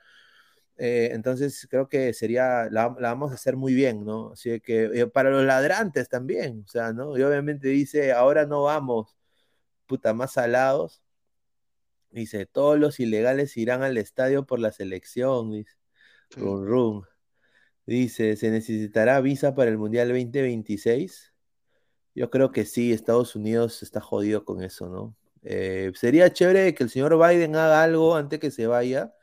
Eh, entonces creo que sería, la, la vamos a hacer muy bien, ¿no? Así que eh, para los ladrantes también, o sea, ¿no? Y obviamente dice, ahora no vamos, puta, más salados. Dice, todos los ilegales irán al estadio por la selección, dice. Sí. Run, run. Dice, ¿se necesitará visa para el Mundial 2026? Yo creo que sí, Estados Unidos está jodido con eso, ¿no? Eh, sería chévere que el señor Biden haga algo antes que se vaya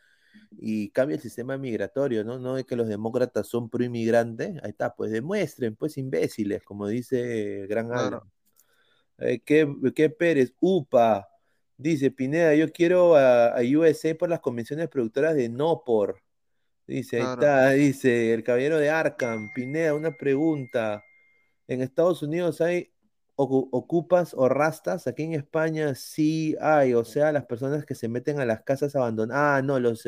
y cambie el sistema migratorio, ¿no? No de que los demócratas son pro inmigrante. Ahí está, pues demuestren, pues imbéciles, como dice el Gran Claro. Alan. Eh, ¿qué, qué Pérez? UPA. Dice Pineda, yo quiero a, a USA por las convenciones productoras de no por. Dice, ahí Claro. está, dice el caballero de Arkham. Pineda, una pregunta. En Estados Unidos hay ocupas o rastas. Aquí en España sí hay. O sea, las personas que se meten a las casas abandonadas. Ah, no, los,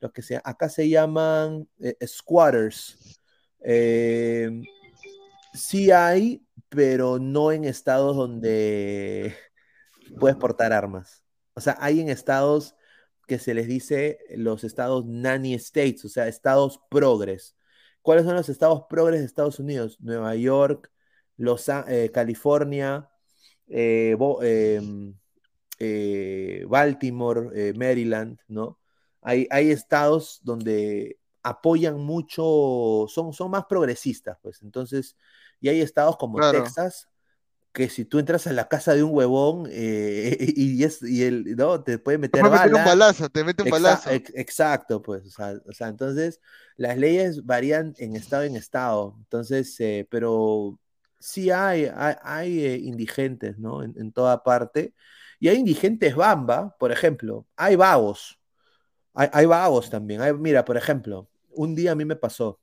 los que se, acá se llaman eh, squatters. Eh, sí hay, pero no en estados donde puedes portar armas. O sea, hay en estados que se les dice los estados nanny states, o sea, estados progres. ¿Cuáles son los estados progres de Estados Unidos? Nueva York, Los, eh, California, eh, Bo- em, eh, Baltimore, Maryland, ¿no? Hay, hay estados donde apoyan mucho, son, son más progresistas, pues. Entonces, y hay estados como Claro. Texas, que si tú entras a la casa de un huevón eh, y, es, y él, ¿no? Te puede meter Te meter un bala. balazo, te mete un Exa- balazo. ex- exacto, pues, o sea, o sea, entonces las leyes varían en estado en estado, entonces, eh, pero sí hay, hay, hay, eh, indigentes, ¿no? En, en toda parte, y hay indigentes bamba, por ejemplo, hay vagos, hay, hay vagos también, hay- mira, por ejemplo, un día a mí me pasó,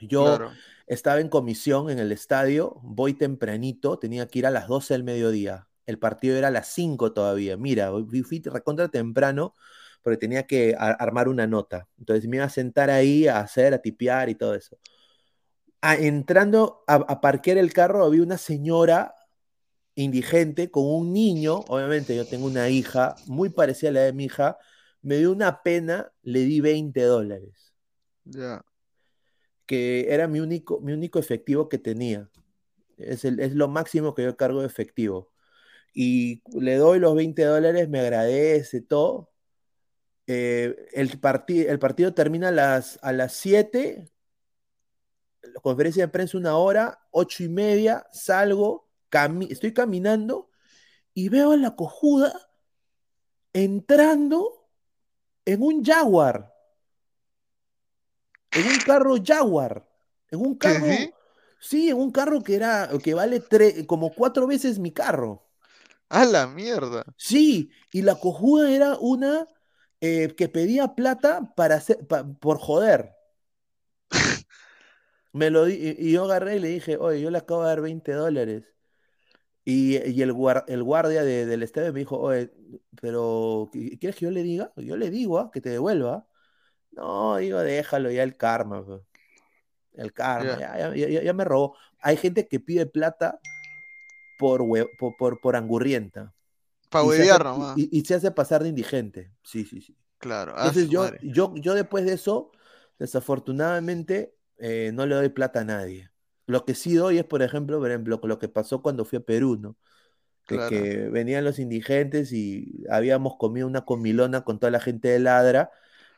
yo Claro. estaba en comisión en el estadio, voy tempranito, tenía que ir a las 12 del mediodía. El partido era a las 5 todavía. Mira, fui, recontra temprano porque tenía que armar una nota. Entonces me iba a sentar ahí a hacer, a tipear y todo eso. Entrando a, a parquear el carro, había una señora indigente con un niño. Obviamente, yo tengo una hija muy parecida a la de mi hija. Me dio una pena, le di 20 dólares Ya. que era mi único, mi único efectivo que tenía. Es, el- es lo máximo que yo cargo de efectivo. Y le doy los 20 dólares, me agradece todo. Eh, el, el partido termina a las, a las 7, la conferencia de prensa una hora, 8 y media, salgo, cami- estoy caminando y veo a la cojuda entrando en un Jaguar en un carro Jaguar, en un ¿Qué, carro, sí? sí, en un carro que era, que vale tre- como cuatro veces mi carro. A la mierda. Sí, y la cojuda era una eh, que pedía plata para hacer, pa- por joder. Me lo di- y, yo agarré y le dije, oye, yo le acabo de dar 20 dólares. Y, y el, guar- el guardia de- del estadio me dijo, oye, pero ¿qui- ¿quieres que yo le diga? Yo le digo, ¿ah? que te devuelva. No, digo, déjalo, ya el karma. pues. El karma, Ya. ya, ya- ya- ya me robó. Hay gente que pide plata por, hue- por, por, por angurrienta. Para huevear nomás. y, y se hace pasar de indigente. Sí, sí, sí. Claro. Entonces yo, yo, yo después de eso, desafortunadamente, eh, no le doy plata a nadie. Lo que sí doy es, por ejemplo, por ejemplo, lo que pasó cuando fui a Perú, ¿no? Claro. que venían los indigentes y habíamos comido una comilona con toda la gente de Ladra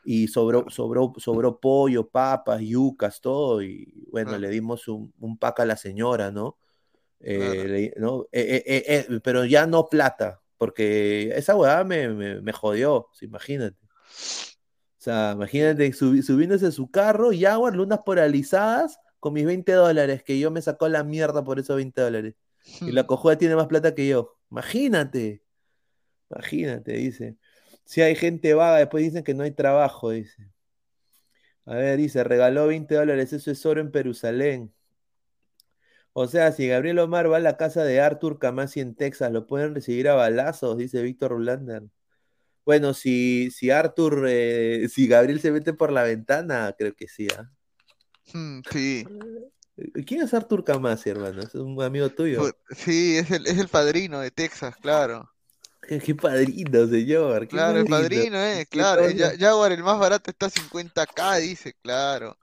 y sobró, sobró, sobró pollo, papas, yucas, todo, y bueno, le dimos un, un pack a la señora, ¿no? Eh, Claro. le- ¿no? Eh, pero ya no plata, porque esa huevada me, me, me jodió, imagínate. Sea, imagínate subi- subiéndose a su carro, Jaguar, lunas polarizadas, con mis 20 dólares, que yo me sacó la mierda por esos 20 dólares. Y la cojuda tiene más plata que yo. Imagínate. Imagínate, dice. Si hay gente vaga, después dicen que no hay trabajo, dice. A ver, dice, regaló 20 dólares, eso es oro en Jerusalén. O sea, si Gabriel Omar va a la casa de Arthur Camasi en Texas, lo pueden recibir a balazos, dice Víctor Rulander. Bueno, si, si Arthur, eh, si Gabriel se mete por la ventana, creo que sí, ¿ah? Mm, Sí. ¿Quién es Arthur Camasi, hermano? Es un amigo tuyo. Sí, es el, es el padrino de Texas, claro. Qué, padrino, señor. Qué Claro, el padrino. eh, claro. Ja- Jaguar, el más barato, está a 50k, dice, claro.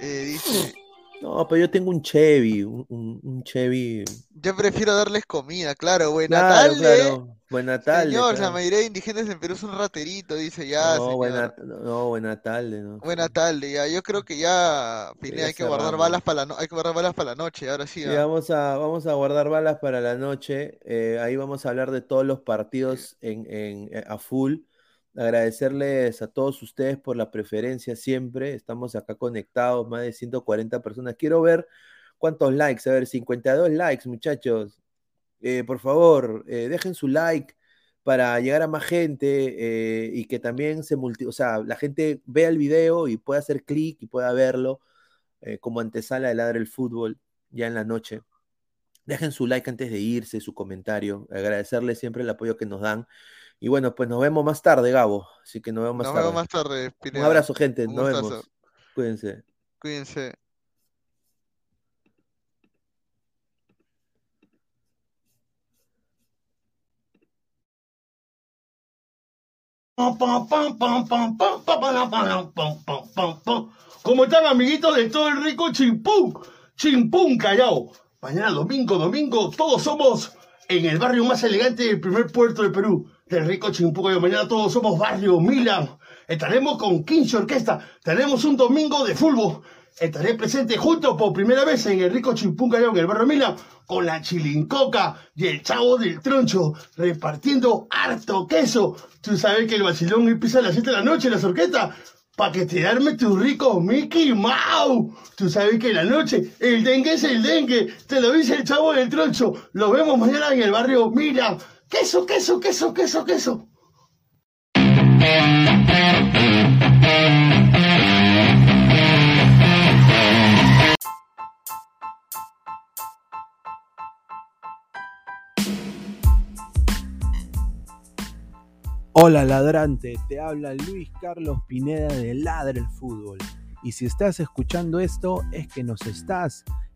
Eh, dice, No, pero yo tengo un Chevy, un, un- Chevy. yo prefiero darles comida, claro. Buena Claro, tarde, claro. Buena tarde. señor. La claro. mayoría de indigentes en Perú son rateritos, dice ya, No, buena, no, buena tarde, ¿no? Buena tarde, ya. Yo creo que ya, Pineda, hay que guardar balas para la no- hay que guardar balas para la noche, ahora sí. Sí, ah. vamos a, vamos a guardar balas para la noche. eh, ahí vamos a hablar de todos los partidos en, en- eh, a full. Agradecerles a todos ustedes por la preferencia siempre. Estamos acá conectados, más de 140 personas. Quiero ver cuántos likes. A ver, 52 likes, muchachos. Eh, por favor, eh, dejen su like para llegar a más gente eh, y que también se multi, o sea, la gente vea el video y pueda hacer clic y pueda verlo como antesala de Ladre el Fútbol ya en la noche. Dejen su like antes de irse, su comentario. Agradecerles siempre el apoyo que nos dan. Y bueno, pues nos vemos más tarde, Gabo. Así que nos vemos más tarde. Nos vemos más tarde, Pineda. Un abrazo, gente. Nos vemos. Cuídense. Cuídense. ¿Cómo están, amiguitos de todo el rico Chimpún? Chimpún, Callao. Mañana domingo, domingo, todos somos en el barrio más elegante del primer puerto de Perú del rico Chimpuco. mañana todos somos barrio Milan. Estaremos con 15 Orquesta. Tenemos un domingo de fútbol. Estaré presente junto por primera vez en el rico Chimpunca en el barrio Milan con la chilincoca y el chavo del troncho repartiendo harto queso. Tú sabes que el vacilón empieza a las 7 de la noche en la sorqueta para que te arme tu rico Mickey Mouse. Tú sabes que en la noche el dengue es el dengue. Te lo dice el chavo del troncho. Lo vemos mañana en el barrio. Mira, queso, queso, queso, queso, queso. Hola ladrante, te habla Luis Carlos Pineda de Ladre el Fútbol. Y si estás escuchando esto es que nos estás